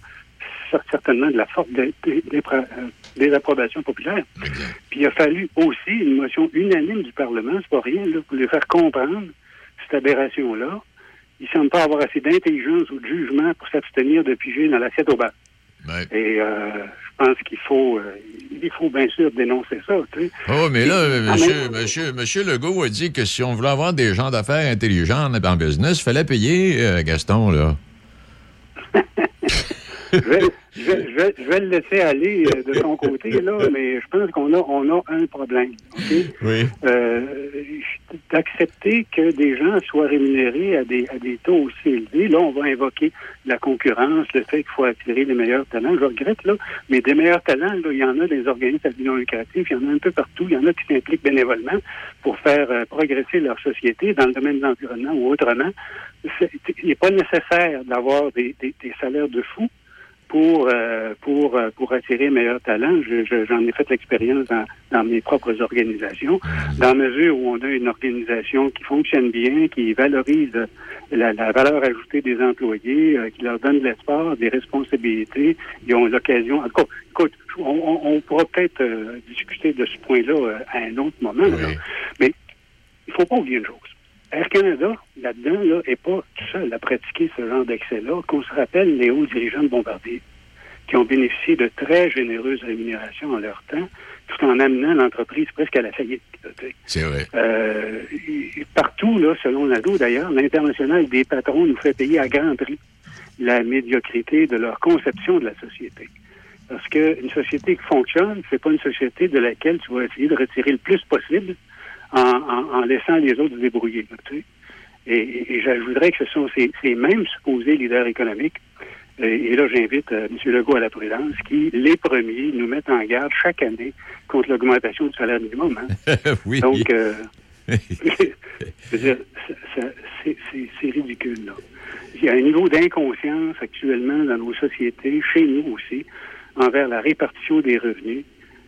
H: certainement de la forte désapprobation populaire. Puis il a fallu aussi une motion unanime du Parlement, c'est pas rien, là, pour lui faire comprendre cette aberration-là. Il semble pas avoir assez d'intelligence ou de jugement pour s'abstenir de piger dans l'assiette au bas. Et euh, je pense qu'il faut, euh, il faut bien sûr dénoncer ça. Tu sais.
B: Oh, mais là, monsieur, monsieur, monsieur Legault a dit que si on voulait avoir des gens d'affaires intelligents en business, il fallait payer, euh, Gaston, là.
H: Je, vais, je, vais, le laisser aller euh, de son côté, là, mais je pense qu'on a, on a un problème.
B: Oui.
H: Euh, d'accepter que des gens soient rémunérés à des, à des taux aussi élevés. Là, on va invoquer la concurrence, le fait qu'il faut attirer les meilleurs talents. Je regrette, là, mais des meilleurs talents, là, il y en a des organismes non lucratifs, il y en a un peu partout. Il y en a qui s'impliquent bénévolement pour faire euh, progresser leur société dans le domaine de l'environnement ou autrement. Il n'est pas nécessaire d'avoir des, des, des salaires de fous pour euh, pour euh, pour attirer meilleurs talents. J'en ai fait l'expérience dans, dans, mes propres organisations, dans la mesure où on a une organisation qui fonctionne bien, qui valorise la, la valeur ajoutée des employés, euh, qui leur donne de l'espoir, des responsabilités. Ils ont l'occasion. Écoute, on, on, pourra peut-être discuter de ce point-là à un autre moment, mais il faut pas oublier une chose. Air Canada, là-dedans, là, n'est pas tout seul à pratiquer ce genre d'excès-là. Qu'on se rappelle les hauts dirigeants de Bombardier, qui ont bénéficié de très généreuses rémunérations en leur temps, tout en amenant l'entreprise presque à la faillite.
B: C'est vrai.
H: Euh, partout, là, selon l'ADO d'ailleurs, l'international des patrons nous fait payer à grand prix la médiocrité de leur conception de la société. Parce qu'une société qui fonctionne, c'est pas une société de laquelle tu vas essayer de retirer le plus possible en, laissant les autres se débrouiller. Et, j'ajouterais que ce sont ces, mêmes supposés leaders économiques, et, là j'invite euh, M. Legault à la prudence, qui, les premiers, nous mettent en garde chaque année contre l'augmentation du salaire minimum.
B: Hein. <laughs> oui.
H: Donc, euh, <laughs> c'est ridicule. Là. Il y a un niveau d'inconscience actuellement dans nos sociétés, chez nous aussi, envers la répartition des revenus.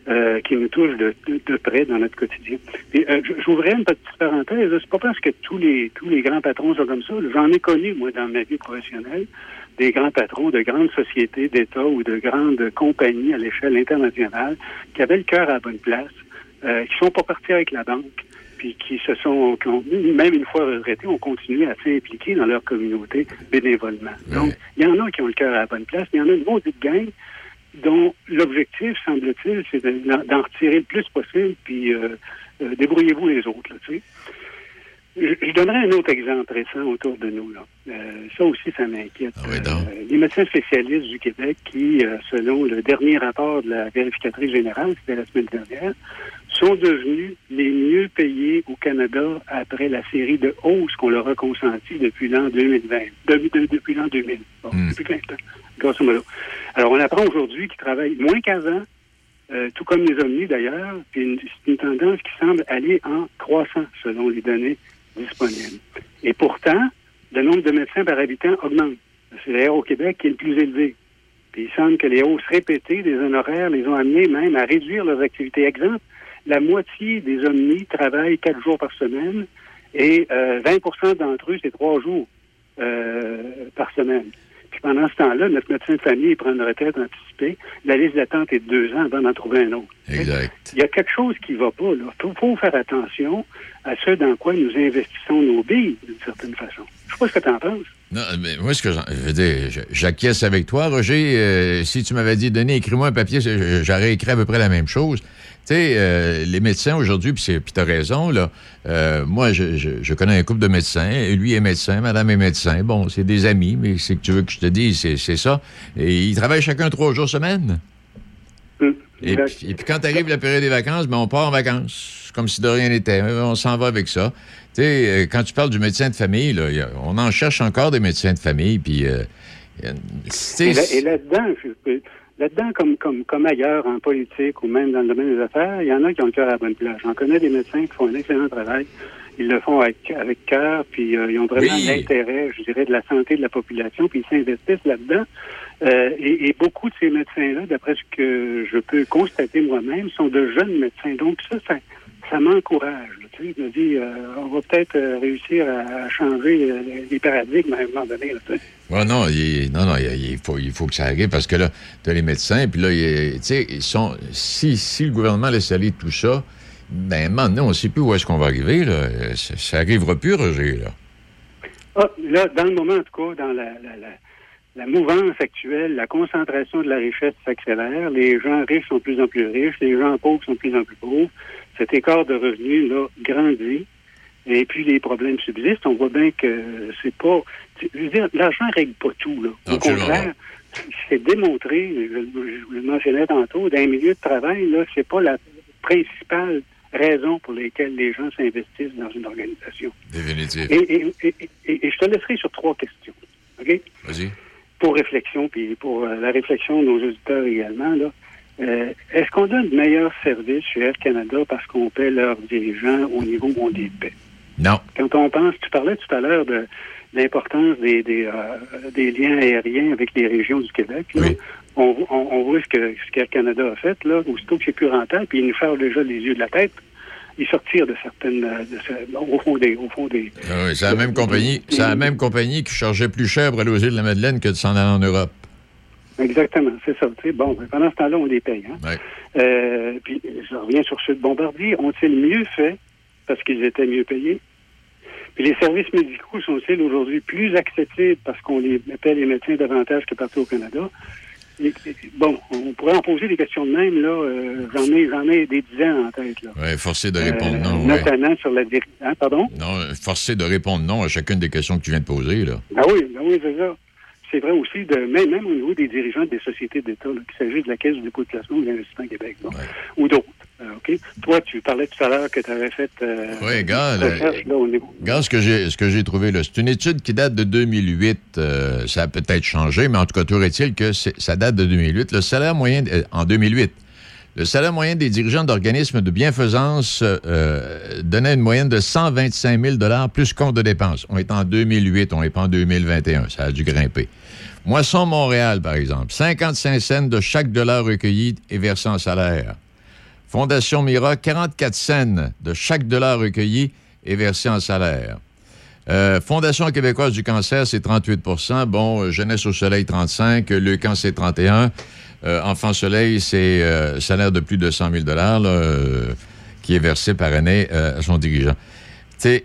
H: Euh, qui nous touche de, de, près dans notre quotidien. Euh, j'ouvrais une petite parenthèse. C'est pas parce que tous les tous les grands patrons sont comme ça. J'en ai connu moi dans ma vie professionnelle des grands patrons de grandes sociétés d'État ou de grandes compagnies à l'échelle internationale qui avaient le cœur à la bonne place, euh, qui sont pas partis avec la banque, puis qui se sont, qui ont, même une fois retraités, ont continué à s'impliquer dans leur communauté bénévolement. Donc, il y en a qui ont le cœur à la bonne place, mais il y en a une autre gang dont l'objectif, semble-t-il, c'est d'en retirer le plus possible, puis débrouillez-vous les autres. Là, tu sais. Je, donnerai un autre exemple récent autour de nous. Là. Euh, ça aussi, ça m'inquiète.
B: Ah euh,
H: les médecins spécialistes du Québec qui, euh, selon le dernier rapport de la vérificatrice générale, c'était la semaine dernière, sont devenus les mieux payés au Canada après la série de hausses qu'on leur a consenties depuis l'an 2020. depuis l'an 2000. Bon, hmm. Depuis 20 ans, grosso modo. Alors, on apprend aujourd'hui qu'ils travaillent moins qu'avant, tout comme les omnis d'ailleurs, c'est une tendance qui semble aller en croissant selon les données Et pourtant, le nombre de médecins par habitant augmente. C'est d'ailleurs au Québec qui est le plus élevé. Puis il semble que les hausses répétées des honoraires les ont amenés même à réduire leurs activités. Exemple, la moitié des omnis travaillent quatre jours par semaine et 20% euh, d'entre eux, c'est trois jours euh, par semaine. Puis pendant ce temps-là, notre médecin de famille prend une retraite anticipée. La liste d'attente est de deux ans avant d'en trouver un autre.
B: Exact.
H: Il y a quelque chose qui ne va pas. Il faut, faire attention à ce dans quoi nous investissons nos billes, d'une certaine façon. Je sais pas ce que tu en penses.
B: Non, mais moi, ce que je veux dire, j'acquiesce avec toi, Roger. Euh, si tu m'avais dit, Denis, écris-moi un papier, j'aurais écrit à peu près la même chose. Tu sais, euh, les médecins aujourd'hui, puis tu as raison, là. Euh, moi, je, connais un couple de médecins. Lui est médecin, madame est médecin. Bon, c'est des amis, mais c'est que tu veux que je te dise, c'est ça. Et ils travaillent chacun trois jours semaine.
H: Hum,
B: et, puis, quand arrive la période des vacances, ben, on part en vacances, comme si de rien n'était. On s'en va avec ça. Tu sais, euh, quand tu parles du médecin de famille, là, on en cherche encore des médecins de famille, puis... et
H: là-dedans, Là-dedans, comme, comme, comme ailleurs en politique ou même dans le domaine des affaires, il y en a qui ont le cœur à la bonne place. J'en connais des médecins qui font un excellent travail. Ils le font avec, avec cœur, puis euh, ils ont vraiment l'intérêt, je dirais, de la santé de la population, puis ils s'investissent là-dedans. Euh, et, et, beaucoup de ces médecins-là, d'après ce que je peux constater moi-même, sont de jeunes médecins. Donc ça, ça, ça m'encourage. Me dis, euh, on va peut-être euh, réussir à, changer euh, les paradigmes à un moment donné.
B: Là, non, il, non, non, il, faut, il faut que ça arrive parce que là, tu as les médecins, puis là, tu sais, ils sont. Si, si le gouvernement laisse aller tout ça, ben maintenant, on ne sait plus où est-ce qu'on va arriver. Là. Ça n'arrivera plus, Roger. Là.
H: Ah, là, dans le moment, en tout cas, dans la, la, la la mouvance actuelle, la concentration de la richesse s'accélère. Les gens riches sont de plus en plus riches, les gens pauvres sont de plus en plus pauvres cet écart de revenus là grandit. Et puis les problèmes subsistent. On voit bien que c'est pas. Je veux dire, l'argent règle pas tout. Là. Au contraire, c'est démontré, je, le mentionnais tantôt, d'un milieu de travail, là, c'est pas la principale raison pour laquelle les gens s'investissent dans une organisation. Et, et, je te laisserai sur trois questions. OK?
B: Vas-y.
H: Pour réflexion, puis pour euh, la réflexion de nos auditeurs également, là. Euh, est-ce qu'on donne meilleur service chez Air Canada parce qu'on paie leurs dirigeants au niveau où on les paie?
B: Non.
H: Quand on pense, tu parlais tout à l'heure de l'importance des, des, euh, des, liens aériens avec les régions du Québec.
B: Oui.
H: On, on, voit ce que ce qu'Air Canada a fait, là, aussitôt que c'est plus rentable, puis ils nous ferment déjà les yeux de la tête ils sortir de certaines euh, de, au fond des au fond des
B: ah oui, c'est la même compagnie c'est la même compagnie qui chargeait plus cher pour aller aux îles de la Madeleine que de s'en aller en Europe
H: Exactement, c'est ça. Bon, ben, pendant ce temps-là, on les paye. Hein? Euh, puis, je reviens sur ceux de Bombardier. Ont-ils mieux fait parce qu'ils étaient mieux payés? Puis les services médicaux sont-ils aujourd'hui plus accessibles parce qu'on les paie les médecins davantage que partout au Canada? bon, on pourrait en poser des questions de même, là. Euh, j'en ai, j'en ai des dizaines en tête, là.
B: Oui, forcé de répondre euh, non.
H: Notamment sur la hein, pardon?
B: Non, forcé de répondre non à chacune des questions que tu viens de poser, là.
H: Ah oui, ben oui, c'est ça c'est vrai aussi, de, même, même, au niveau des dirigeants des sociétés d'État, qu'il s'agit de la Caisse du dépôt de placement ou de l'investissement Québec, ou d'autres. Euh, OK? Toi, tu parlais tout à l'heure que tu avais fait. Euh,
B: oui, gars, là, ce que j'ai ce que j'ai trouvé là, c'est une étude qui date de 2008. Euh, ça a peut-être changé, mais en tout cas, tout il que ça date de 2008. Le salaire moyen en 2008. Le salaire moyen des dirigeants d'organismes de bienfaisance donnait une moyenne de 125 000 plus compte de dépenses. On est en 2008, on n'est pas en 2021. Ça a dû grimper. Moisson Montréal, par exemple, 55 cents de chaque dollar recueilli et versé en salaire. Fondation Mira, 44 cents de chaque dollar recueilli et versé en salaire. Euh, Fondation québécoise du cancer, c'est 38% Bon, euh, Jeunesse au soleil, 35 Le Camp, c'est 31 euh, Enfant soleil, c'est salaire de plus de 100 000 qui est versé par année à son dirigeant. Tu sais,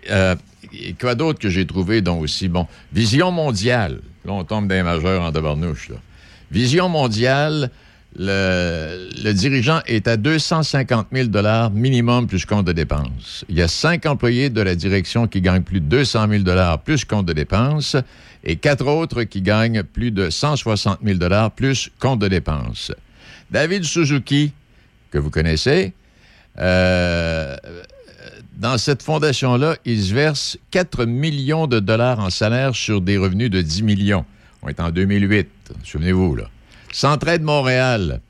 B: quoi d'autre que j'ai trouvé, donc aussi, bon, Vision mondiale. Là, on tombe d'un majeur en tabarnouche, là. Vision mondiale, le, dirigeant est à 250 000 minimum plus compte de dépenses. Il y a cinq employés de la direction qui gagnent plus de 200 000 plus compte de dépenses et quatre autres qui gagnent plus de 160 000 plus compte de dépenses. David Suzuki, que vous connaissez, euh, dans cette fondation-là, il se verse 4 millions de dollars en salaire sur des revenus de 10 millions. On est en 2008, souvenez-vous, là. Centraide Montréal.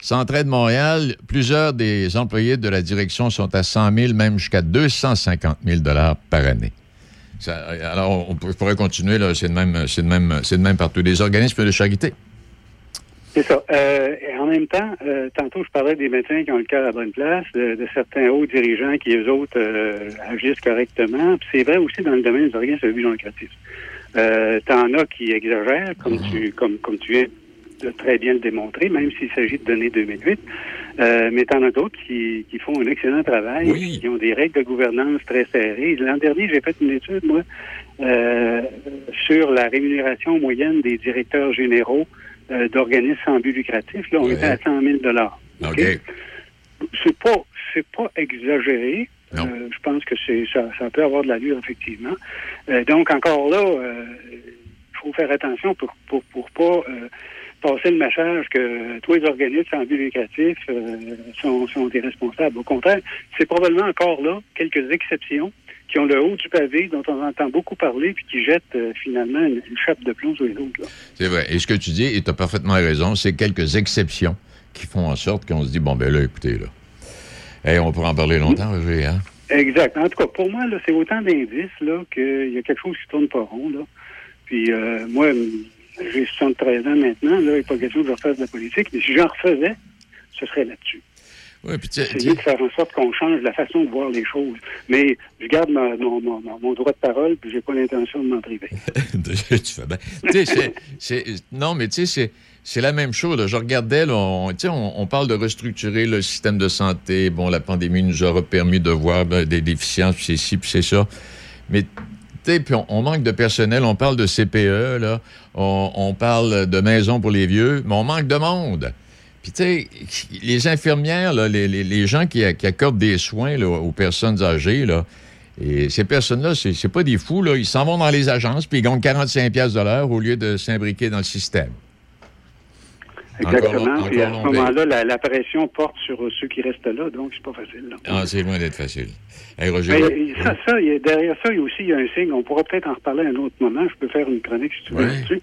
B: Centraide Montréal, plusieurs des employés de la direction sont à 100 000, même jusqu'à 250 000 dollars par année. alors, on pourrait continuer, là, c'est de même, c'est de même, c'est de même partout. Des organismes de charité.
H: C'est ça. Euh, et en même temps, euh, tantôt, je parlais des médecins qui ont le cœur à bonne place, de, certains hauts dirigeants qui, eux autres, euh, agissent correctement. c'est vrai aussi dans le domaine des organismes de but lucratif. Euh, T'en as qui exagèrent, comme mm-hmm. tu comme, comme tu viens de très bien le démontrer, même s'il s'agit de données 2008. Euh, mais t'en as d'autres qui, qui font un excellent travail, qui ont des règles de gouvernance très serrées. L'an dernier, j'ai fait une étude, moi, euh, sur la rémunération moyenne des directeurs généraux euh, d'organismes sans but lucratif. Là, on était à 100 000
B: OK.
H: C'est pas, c'est pas exagéré. Euh, je pense que c'est ça, ça peut avoir de l'allure, effectivement. Donc, encore là, il faut faire attention pour, pour, pour pas passer le message que tous les organismes sans but lucratif sont, sont des responsables. Au contraire, c'est probablement encore là quelques exceptions qui ont le haut du pavé, dont on entend beaucoup parler, puis qui jettent euh, finalement une, chape de plomb sur les autres.
B: C'est vrai. Et ce que tu dis, et tu as parfaitement raison, c'est quelques exceptions qui font en sorte qu'on se dit, bon, ben là, écoutez, là. Hey, on pourra en parler longtemps, mmh. Roger, hein?
H: Exact. En tout cas, pour moi, là, c'est autant d'indices là, qu'il y a quelque chose qui tourne pas rond. Là. Puis euh, moi, j'ai 73 ans maintenant, là, il n'est pas question que je refasse de la politique, mais si j'en refaisais, ce serait là-dessus.
B: Oui, puis
H: Essayer de faire en sorte qu'on change la façon de voir les choses. Mais je garde mon, droit de parole, puis j'ai pas l'intention de m'en priver. <laughs>
B: tu fais bien. non, mais tu sais, c'est la même chose. Je regardais, on, on, parle de restructurer le système de santé. Bon, la pandémie nous aura permis de voir ben, des déficiences, puis c'est ci, puis c'est ça. Mais puis on, manque de personnel, on parle de CPE, on, parle de maisons pour les vieux, mais on manque de monde. Puis, tu sais, les infirmières, les, gens qui, accordent des soins aux personnes âgées, et ces personnes-là, c'est pas des fous. Ils s'en vont dans les agences, puis ils gagnent 45 de au lieu de s'imbriquer dans le système.
H: Exactement. puis à ce moment-là, la, pression porte sur ceux qui restent là, donc c'est pas facile.
B: Ah, c'est loin d'être facile.
H: Roger, ça, ça, derrière ça, il y a aussi il y a un signe. On pourra peut-être en reparler à un autre moment. Je peux faire une chronique si tu veux là-dessus.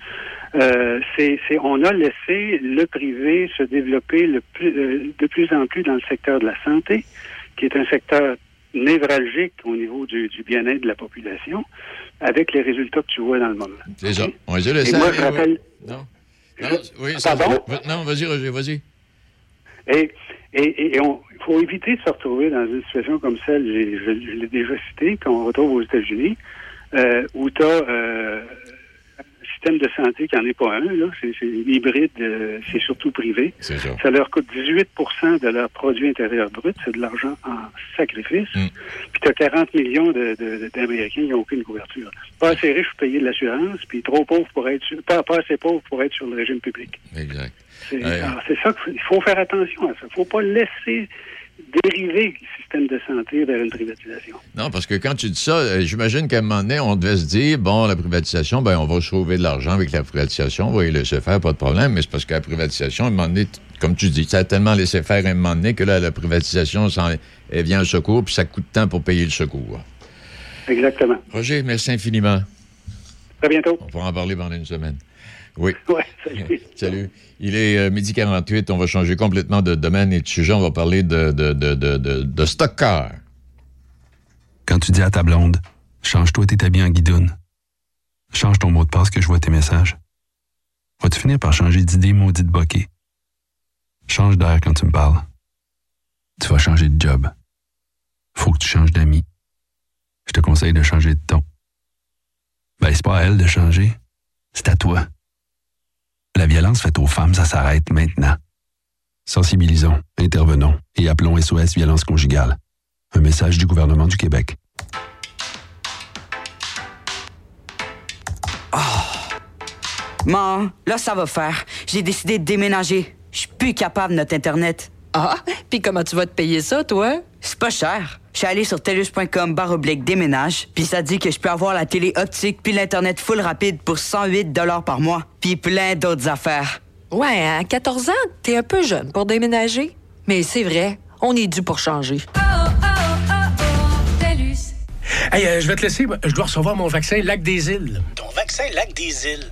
H: Euh, c'est, on a laissé le privé se développer le plus, euh, de plus en plus dans le secteur de la santé, qui est un secteur névralgique au niveau du, bien-être de la population, avec les résultats que tu vois dans le moment.
B: C'est ça. On va dire
H: le moi, je rappelle...
B: Non? Non. oui, Pardon? Non, vas-y, Roger, vas-y.
H: Et, et, il faut éviter de se retrouver dans une situation comme celle, je, l'ai déjà cité, qu'on retrouve aux États-Unis, euh, où tu as système de santé qui n'en est pas un. C'est, hybride, euh, c'est surtout privé.
B: ça.
H: leur coûte 18 de leur produit intérieur brut. C'est de l'argent en sacrifice. Mm. Puis tu as 40 millions d'Américains qui n'ont aucune couverture. Pas assez riches pour payer de l'assurance, puis trop pauvres pour être sur, pas, pas assez pauvres pour être sur le régime public.
B: Exact.
H: C'est, c'est ça qu'il faut faire attention à ça. Il ne faut pas laisser dériver le système de santé vers une privatisation.
B: Non, parce que quand tu dis ça, euh, j'imagine qu'à un moment donné, on devait se dire, bon, la privatisation, ben, on va sauver de l'argent avec la privatisation, on va y laisser faire, pas de problème, mais c'est parce que la privatisation, à un moment donné, comme tu dis, ça a tellement laissé faire à un moment donné que là, la privatisation, elle vient au secours, puis ça coûte de temps pour payer le secours.
H: Exactement.
B: Roger, merci infiniment.
H: À bientôt.
B: On pourra en parler pendant une semaine. Oui. <laughs>
H: Ouais, salut. <laughs>
B: salut. Il est euh, midi 48. On va changer complètement de domaine et de sujet. On va parler de, de, de, de, de stock car.
I: Quand tu dis à ta blonde, change-toi tes habits en guidoune. Change ton mot de passe que je vois tes messages. Vas-tu finir par changer d'idée maudite bokeh? Change d'air quand tu me parles. Tu vas changer de job. Faut que tu changes d'amis. Je te conseille de changer de ton. Ben, c'est pas à elle de changer. C'est à toi. La violence faite aux femmes, ça s'arrête maintenant. Sensibilisons, intervenons et appelons SOS Violence Conjugale. Un message du gouvernement du Québec.
J: Oh. Maman, là, ça va faire. J'ai décidé de déménager. Je Je suis plus capable notre Internet.
K: Ah, puis comment tu vas te payer ça, toi?
J: C'est pas cher. Je suis allé sur telus.com barre oblique déménage, puis ça dit que je peux avoir la télé optique puis l'Internet full rapide pour 108 par mois, puis plein d'autres affaires.
K: Ouais, à 14 ans, t'es un peu jeune pour déménager. Mais c'est vrai, on est dû pour changer.
L: Hey, euh, je vais te laisser. Je dois recevoir mon vaccin Lac des Îles.
M: Ton vaccin Lac des Îles?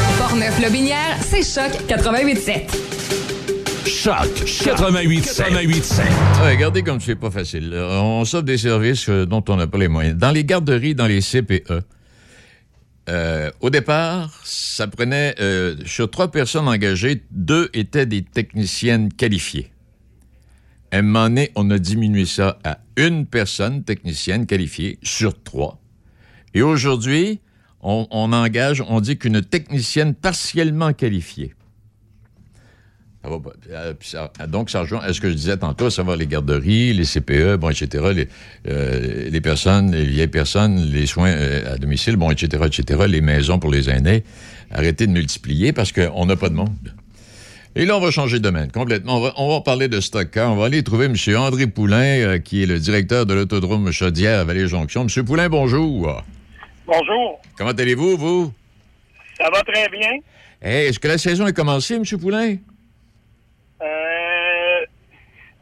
E: Portneuf-Lobinière, c'est Choc 88.7.
A: Choc 88.7. 88.7.
B: regardez comme c'est pas facile. On s'offre des services euh, dont on n'a pas les moyens. Dans les garderies, dans les CPE, euh, au départ, ça prenait, euh, sur trois personnes engagées, deux étaient des techniciennes qualifiées. À un moment donné, on a diminué ça à une personne technicienne qualifiée sur trois. Et aujourd'hui, on, engage, on dit qu'une technicienne partiellement qualifiée. Euh, donc, ça rejoint à ce que je disais tantôt, à savoir les garderies, les CPE, bon, etc., les, euh, les personnes, les vieilles personnes, les soins euh, à domicile, bon, etc., etc., les maisons pour les aînés. Arrêtez de multiplier parce qu'on n'a pas de monde. Et là, on va changer de domaine complètement. On va, parler de stock car. On va aller trouver M. André Poulain, euh, qui est le directeur de l'autodrome Chaudière à Vallée-Jonction. M. Poulain, bonjour.
N: Bonjour.
B: Comment allez-vous, vous?
N: Ça va très bien.
B: Est-ce que la saison est commencée, M. Poulain?
N: Euh,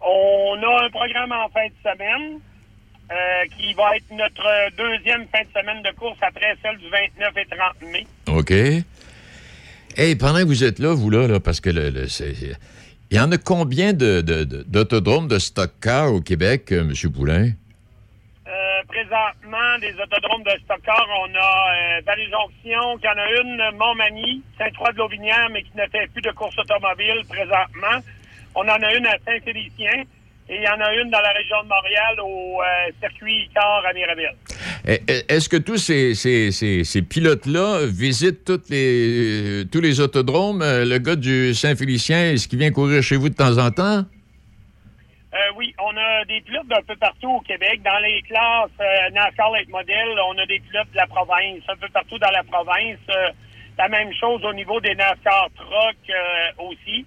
N: on a un programme en fin de semaine euh, qui va être notre deuxième fin de semaine de course après celle du 29 et 30 mai.
B: OK. Hey, pendant que vous êtes là, vous là, parce que le, il y en a combien d'autodromes de, de, stock car au Québec, euh, M. Poulain?
N: Euh, présentement, des autodromes de stock car, on a euh, Vallée-Jonction, qui en a une, Montmagny, Saint-Croix-de-L'Aubinière, mais qui ne fait plus de course automobile présentement. On en a une à Saint-Félicien. Et il y en a une dans la région de Montréal au euh, circuit Icar à Mirabel.
B: Est-ce que tous ces, ces, pilotes-là visitent les, tous les autodromes? Euh, le gars du Saint-Félicien, est-ce qu'il vient courir chez vous de temps en temps?
N: Euh, oui, on a des pilotes d'un peu partout au Québec. Dans les classes euh, NASCAR Late Model, on a des pilotes de la province, un peu partout dans la province. la même chose au niveau des NASCAR Truck aussi.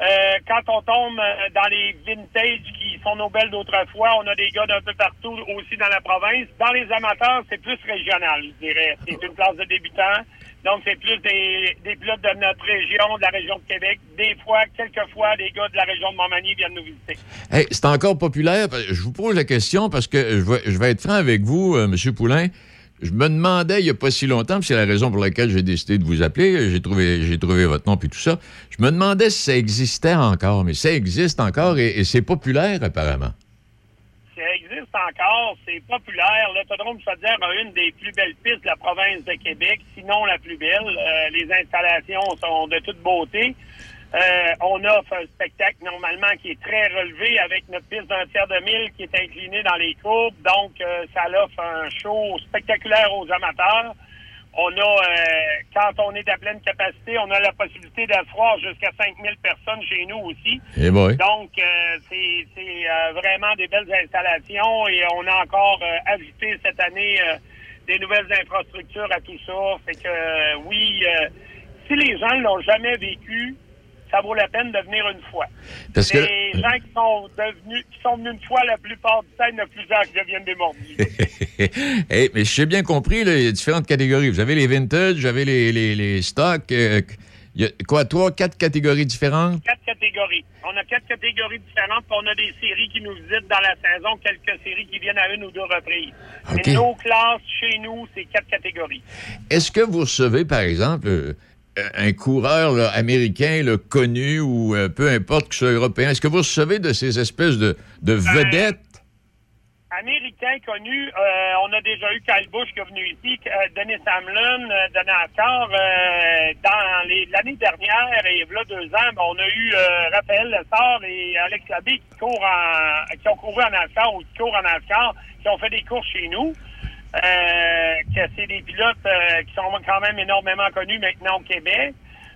N: Euh, quand on tombe euh, dans les vintage qui sont nos belles d'autrefois, on a des gars d'un peu partout aussi dans la province. Dans les amateurs, c'est plus régional, je dirais. C'est une place de débutants. Donc, c'est plus des, des de notre région, de la région de Québec. Des fois, quelquefois, des gars de la région de Montmagny viennent nous visiter.
B: Hey, c'est encore populaire. Je vous pose la question parce que je vais, je vais être franc avec vous, euh, M. Poulain. Je me demandais il n'y a pas si longtemps, c'est la raison pour laquelle j'ai décidé de vous appeler, j'ai trouvé, j'ai trouvé votre nom puis tout ça. Je me demandais si ça existait encore, mais ça existe encore et, c'est populaire apparemment.
N: Encore, c'est populaire. L'autodrome Chaudière a une des plus belles pistes de la province de Québec, sinon la plus belle. Euh, les installations sont de toute beauté. Euh, on offre un spectacle normalement qui est très relevé avec notre piste d'un tiers de mille qui est inclinée dans les courbes. Donc, euh, ça offre un show spectaculaire aux amateurs. On a, euh, quand on est à pleine capacité, on a la possibilité d'asseoir jusqu'à 5000 personnes chez nous aussi. Eh Donc, c'est vraiment des belles installations et on a encore ajouté cette année des nouvelles infrastructures à tout ça. Fait que, oui, si les gens l'ont jamais vécu, ça vaut la peine de venir une fois.
B: Parce
N: les gens qui sont, devenus, qui sont venus une fois, la plupart du temps, il y en a plusieurs qui deviennent des mordus. <laughs>
B: hey, mais j'ai bien compris, il y a différentes catégories. Vous avez les vintage, vous avez les, les, les stocks. Euh, il y a quoi, trois, quatre catégories différentes?
N: Quatre catégories. On a quatre catégories différentes, puis on a des séries qui nous visitent dans la saison, quelques séries qui viennent à une ou deux reprises. Mais nos classes, chez nous, c'est quatre catégories.
B: Est-ce que vous recevez, par exemple, euh, un coureur américain connu ou euh, peu importe que ce soit européen, est-ce que vous recevez de ces espèces de, de euh, vedettes?
N: américains connus, euh, on a déjà eu Kyle Busch qui est venu ici, euh, Denis Hamlin, euh, de NASCAR. Euh, dans les- l'année dernière et là deux ans, ben, on a eu euh, Raphaël Lessard et Alex Labé qui courent en, qui ont couru en NASCAR ou qui courent en NASCAR, qui ont fait des courses chez nous. Euh, que c'est des pilotes euh, qui sont quand même énormément connus maintenant au Québec.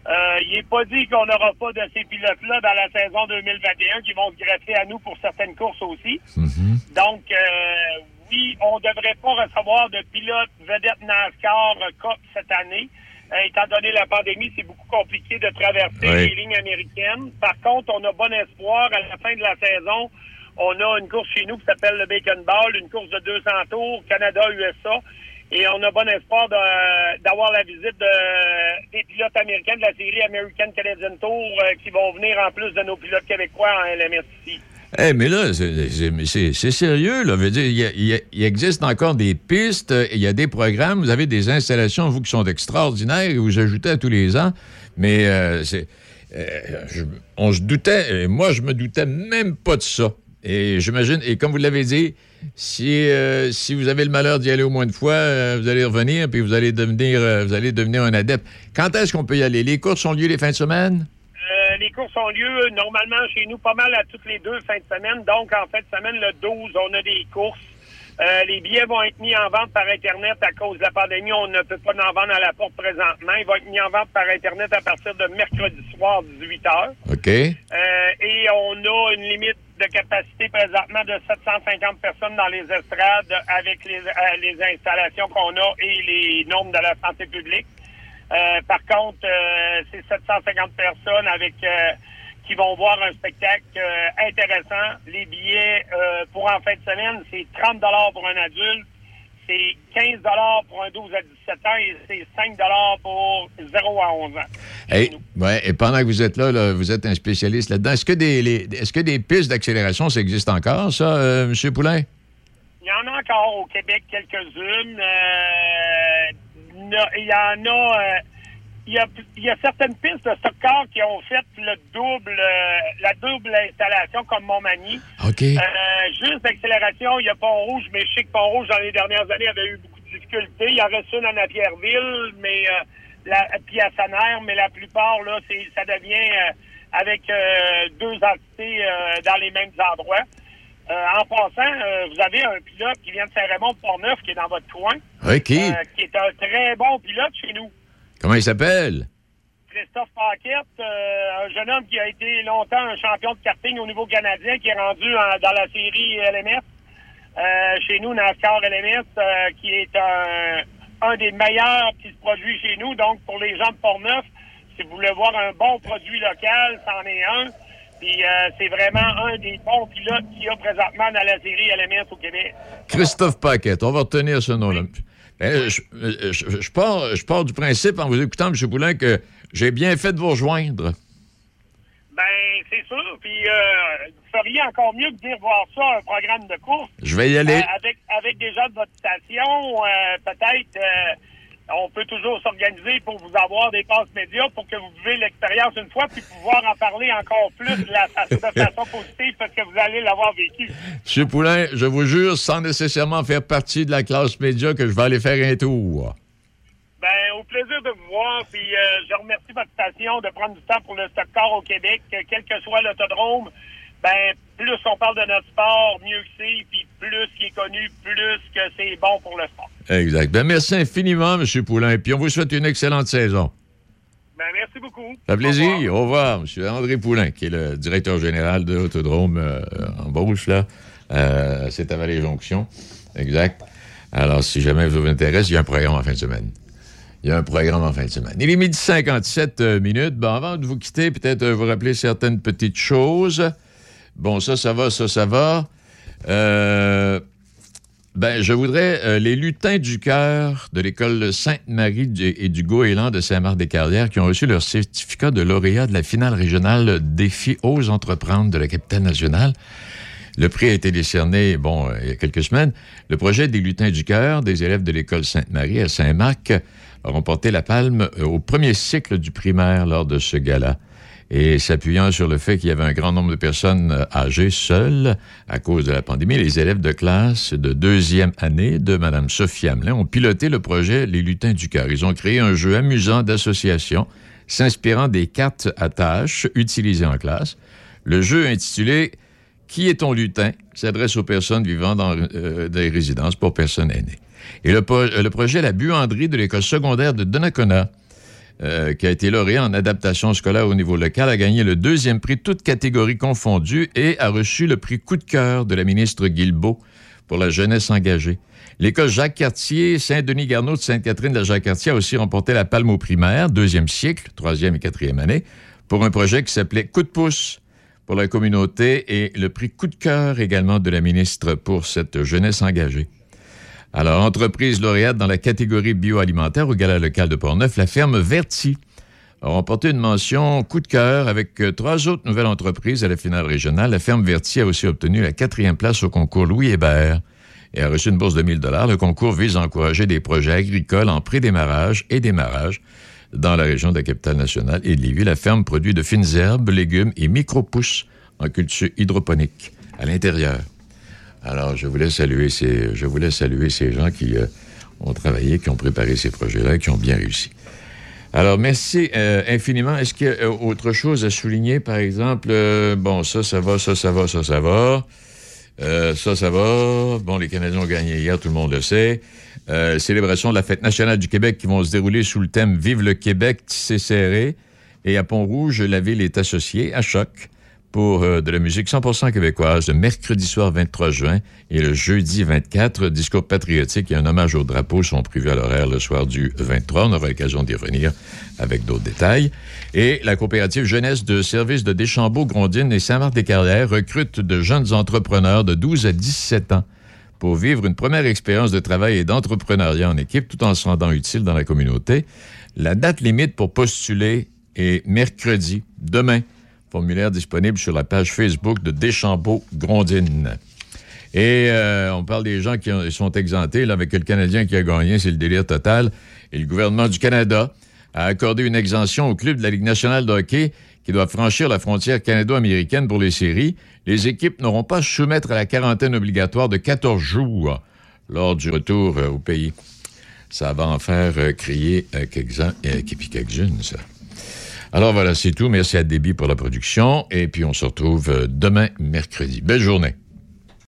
N: Euh, il n'est pas dit qu'on n'aura pas de ces pilotes-là dans la saison 2021 qui vont se greffer à nous pour certaines courses aussi. Donc, euh, oui, on ne devrait pas recevoir de pilotes vedettes NASCAR euh, Cup cette année. Euh, étant donné la pandémie, c'est beaucoup compliqué de traverser
B: Oui.
N: les lignes américaines. Par contre, on a bon espoir à la fin de la saison. On a une course chez nous qui s'appelle le Bacon Ball, une course de 200 tours, Canada-USA. Et on a bon espoir d'avoir la visite de- des pilotes américains de la série American Canadian Tour euh, qui vont venir en plus de nos pilotes québécois en LMS ici.
B: Eh, mais là, c'est- sérieux, là. Il, existe encore des pistes, il y a des programmes, vous avez des installations, vous, qui sont extraordinaires, et vous ajoutez à tous les ans. Mais euh, euh, on se doutait, moi, je me doutais même pas de ça. Et j'imagine, et comme vous l'avez dit, si, euh, si vous avez le malheur d'y aller au moins une fois, euh, vous allez revenir, puis vous allez devenir, euh, vous allez devenir un adepte. Quand est-ce qu'on peut y aller? Les courses ont lieu les fins de semaine?
N: Euh, les courses ont lieu normalement chez nous pas mal à toutes les deux fins de semaine. Donc, en fin de semaine, le 12, on a des courses. Les billets vont être mis en vente par Internet à cause de la pandémie. On ne peut pas en vendre à la porte présentement. Ils vont être mis en vente par Internet à partir de mercredi soir, 18 h.
B: OK.
N: Et on a une limite de capacité présentement de 750 personnes dans les estrades avec les, euh, les installations qu'on a et les normes de la santé publique. Euh, par contre, euh, c'est 750 personnes avec euh, qui vont voir un spectacle intéressant. Les billets pour en fin de semaine, c'est 30 pour un adulte, c'est 15 pour un 12 à 17 ans et c'est 5 pour 0 à 11 ans.
B: Hey, ouais, et pendant que vous êtes là, là, vous êtes un spécialiste là-dedans. Est-ce que des, les- est-ce que des pistes d'accélération, ça existe encore, ça, euh, M. Poulain?
N: Il y en a encore au Québec quelques-unes. Euh, il y en a. il y a, il y a certaines pistes de soccer qui ont fait le double, euh, la double installation comme Montmagny.
B: OK.
N: Euh, juste d'accélération, il y a Pont-Rouge, mais je sais que Pont-Rouge, dans les dernières années, avait eu beaucoup de difficultés. Il y en reste une en Napierville, mais euh, la, puis à Saner, mais la plupart, là, c'est, ça devient euh, avec deux entités dans les mêmes endroits. En passant, vous avez un pilote qui vient de Saint-Raymond-Port-Neuf, qui est dans votre coin.
B: Qui
N: est un très bon pilote chez nous.
B: Comment il s'appelle?
N: Christophe Paquette, euh, un jeune homme qui a été longtemps un champion de karting au niveau canadien, qui est rendu en- dans la série LMS. Euh, chez nous, NASCAR LMS, euh, qui est un, un des meilleurs qui se produit chez nous. Donc, pour les gens de Port-Neuf, si vous voulez voir un bon produit local, c'en est un. Puis, euh, c'est vraiment un des bons pilotes qu'il y a présentement dans la série LMS au Québec.
B: Christophe Paquette. On va retenir ce nom-là. Ben, je, je- je pars, je pars du principe, en vous écoutant, M. Poulain, que j'ai bien fait de vous rejoindre.
N: Ben, c'est sûr. Puis, euh, vous feriez encore mieux de dire voir ça, un programme de course.
B: Je vais y aller.
N: Euh, avec, avec des gens de votre station, euh, peut-être, euh, on peut toujours s'organiser pour vous avoir des passes médias pour que vous vivez l'expérience une fois, puis pouvoir en parler encore plus de, la, de façon positive parce que vous allez l'avoir vécu.
B: M. Poulain, je vous jure, sans nécessairement faire partie de la classe média, que je vais aller faire un tour.
N: Ben, au plaisir de vous voir, puis euh, je remercie votre station de prendre du temps pour le stock car au Québec, que quel que soit l'autodrome. Ben, plus on parle de notre sport, mieux que c'est, puis plus qui est connu, plus que c'est bon pour le sport.
B: Exact. Ben, merci infiniment, M. Poulain. Puis on vous souhaite une excellente saison.
N: Ben, merci beaucoup.
B: Ça fait plaisir. Au revoir, M. André Poulain, qui est le directeur général de l'Autodrome euh, en Beauce, là. Euh, c'est à Vallée-Jonction. Exact. Alors, si jamais vous vous intéresse, il y a un programme en fin de semaine. Il y a un programme en fin de semaine. Il est midi 57 euh, minutes. Bon, avant de vous quitter, peut-être euh, vous rappeler certaines petites choses. Bon, ça, ça va, ça, ça va. Euh, ben, je voudrais euh, les lutins du cœur de l'école Sainte-Marie et du Goéland de Saint-Marc-des-Carrières qui ont reçu leur certificat de lauréat de la finale régionale Défi aux entreprendre de la capitale nationale. Le prix a été décerné, bon, euh, il y a quelques semaines. Le projet des lutins du cœur des élèves de l'école Sainte-Marie à Saint-Marc a remporté la palme au premier cycle du primaire lors de ce gala. Et s'appuyant sur le fait qu'il y avait un grand nombre de personnes euh, âgées seules à cause de la pandémie, les élèves de classe de deuxième année de Mme Sophie Hamelin ont piloté le projet Les Lutins du Cœur. Ils ont créé un jeu amusant d'association s'inspirant des cartes à tâches utilisées en classe. Le jeu intitulé Qui est ton lutin s'adresse aux personnes vivant dans euh, des résidences pour personnes aînées. Et le, projet La buanderie de l'école secondaire de Donnacona euh, qui a été lauréat en adaptation scolaire au niveau local, a gagné le deuxième prix, toutes catégories confondues, et a reçu le prix coup de cœur de la ministre Guilbeault pour la jeunesse engagée. L'école Jacques-Cartier, Saint-Denis-Garneau de Sainte-Catherine de Jacques-Cartier a aussi remporté la palme au primaire, deuxième cycle, troisième et quatrième année, pour un projet qui s'appelait Coup de pouce pour la communauté et le prix coup de cœur également de la ministre pour cette jeunesse engagée. Alors, entreprise lauréate dans la catégorie bioalimentaire au gala local de Portneuf, la ferme Verti a remporté une mention coup de cœur avec euh, trois autres nouvelles entreprises à la finale régionale. La ferme Verti a aussi obtenu la quatrième place au concours Louis Hébert et a reçu une bourse de 1000 dollars. Le concours vise à encourager des projets agricoles en pré-démarrage et démarrage dans la région de la capitale nationale et de Lévis. La ferme produit de fines herbes, légumes et micro-pousses en culture hydroponique à l'intérieur. Alors, je voulais saluer ces, gens qui euh, ont travaillé, qui ont préparé ces projets-là, qui ont bien réussi. Alors, merci euh, infiniment. Est-ce qu'il y a euh, autre chose à souligner, par exemple? bon, ça, ça va, ça, ça va, ça, ça va. ça, ça va. Bon, les Canadiens ont gagné hier, tout le monde le sait. célébration de la fête nationale du Québec qui vont se dérouler sous le thème Vive le Québec, tissé serré. Et à Pont-Rouge, la ville est associée à Choc pour euh, de la musique 100% québécoise le mercredi soir 23 juin et le jeudi 24. Discours patriotique et un hommage au drapeau sont prévus à l'horaire le soir du 23. On aura l'occasion d'y revenir avec d'autres détails. Et la coopérative jeunesse de services de Deschambault-Grondines et Saint-Marc-des-Carrières recrute de jeunes entrepreneurs de 12 à 17 ans pour vivre une première expérience de travail et d'entrepreneuriat en équipe tout en se rendant utile dans la communauté. La date limite pour postuler est mercredi, demain, Formulaire disponible sur la page Facebook de Deschambault-Grondines. Et euh, on parle des gens qui sont exemptés, là, avec le Canadien qui a gagné, c'est le délire total. Et le gouvernement du Canada a accordé une exemption au club de la Ligue nationale de hockey qui doit franchir la frontière canado-américaine pour les séries. Les équipes n'auront pas à se soumettre à la quarantaine obligatoire de 14 jours lors du retour euh, au pays. Ça va en faire euh, crier quelques-uns et quelques-unes, ça. Alors voilà, c'est tout. Merci à Déby pour la production. Et puis on se retrouve euh, demain, mercredi. Belle journée.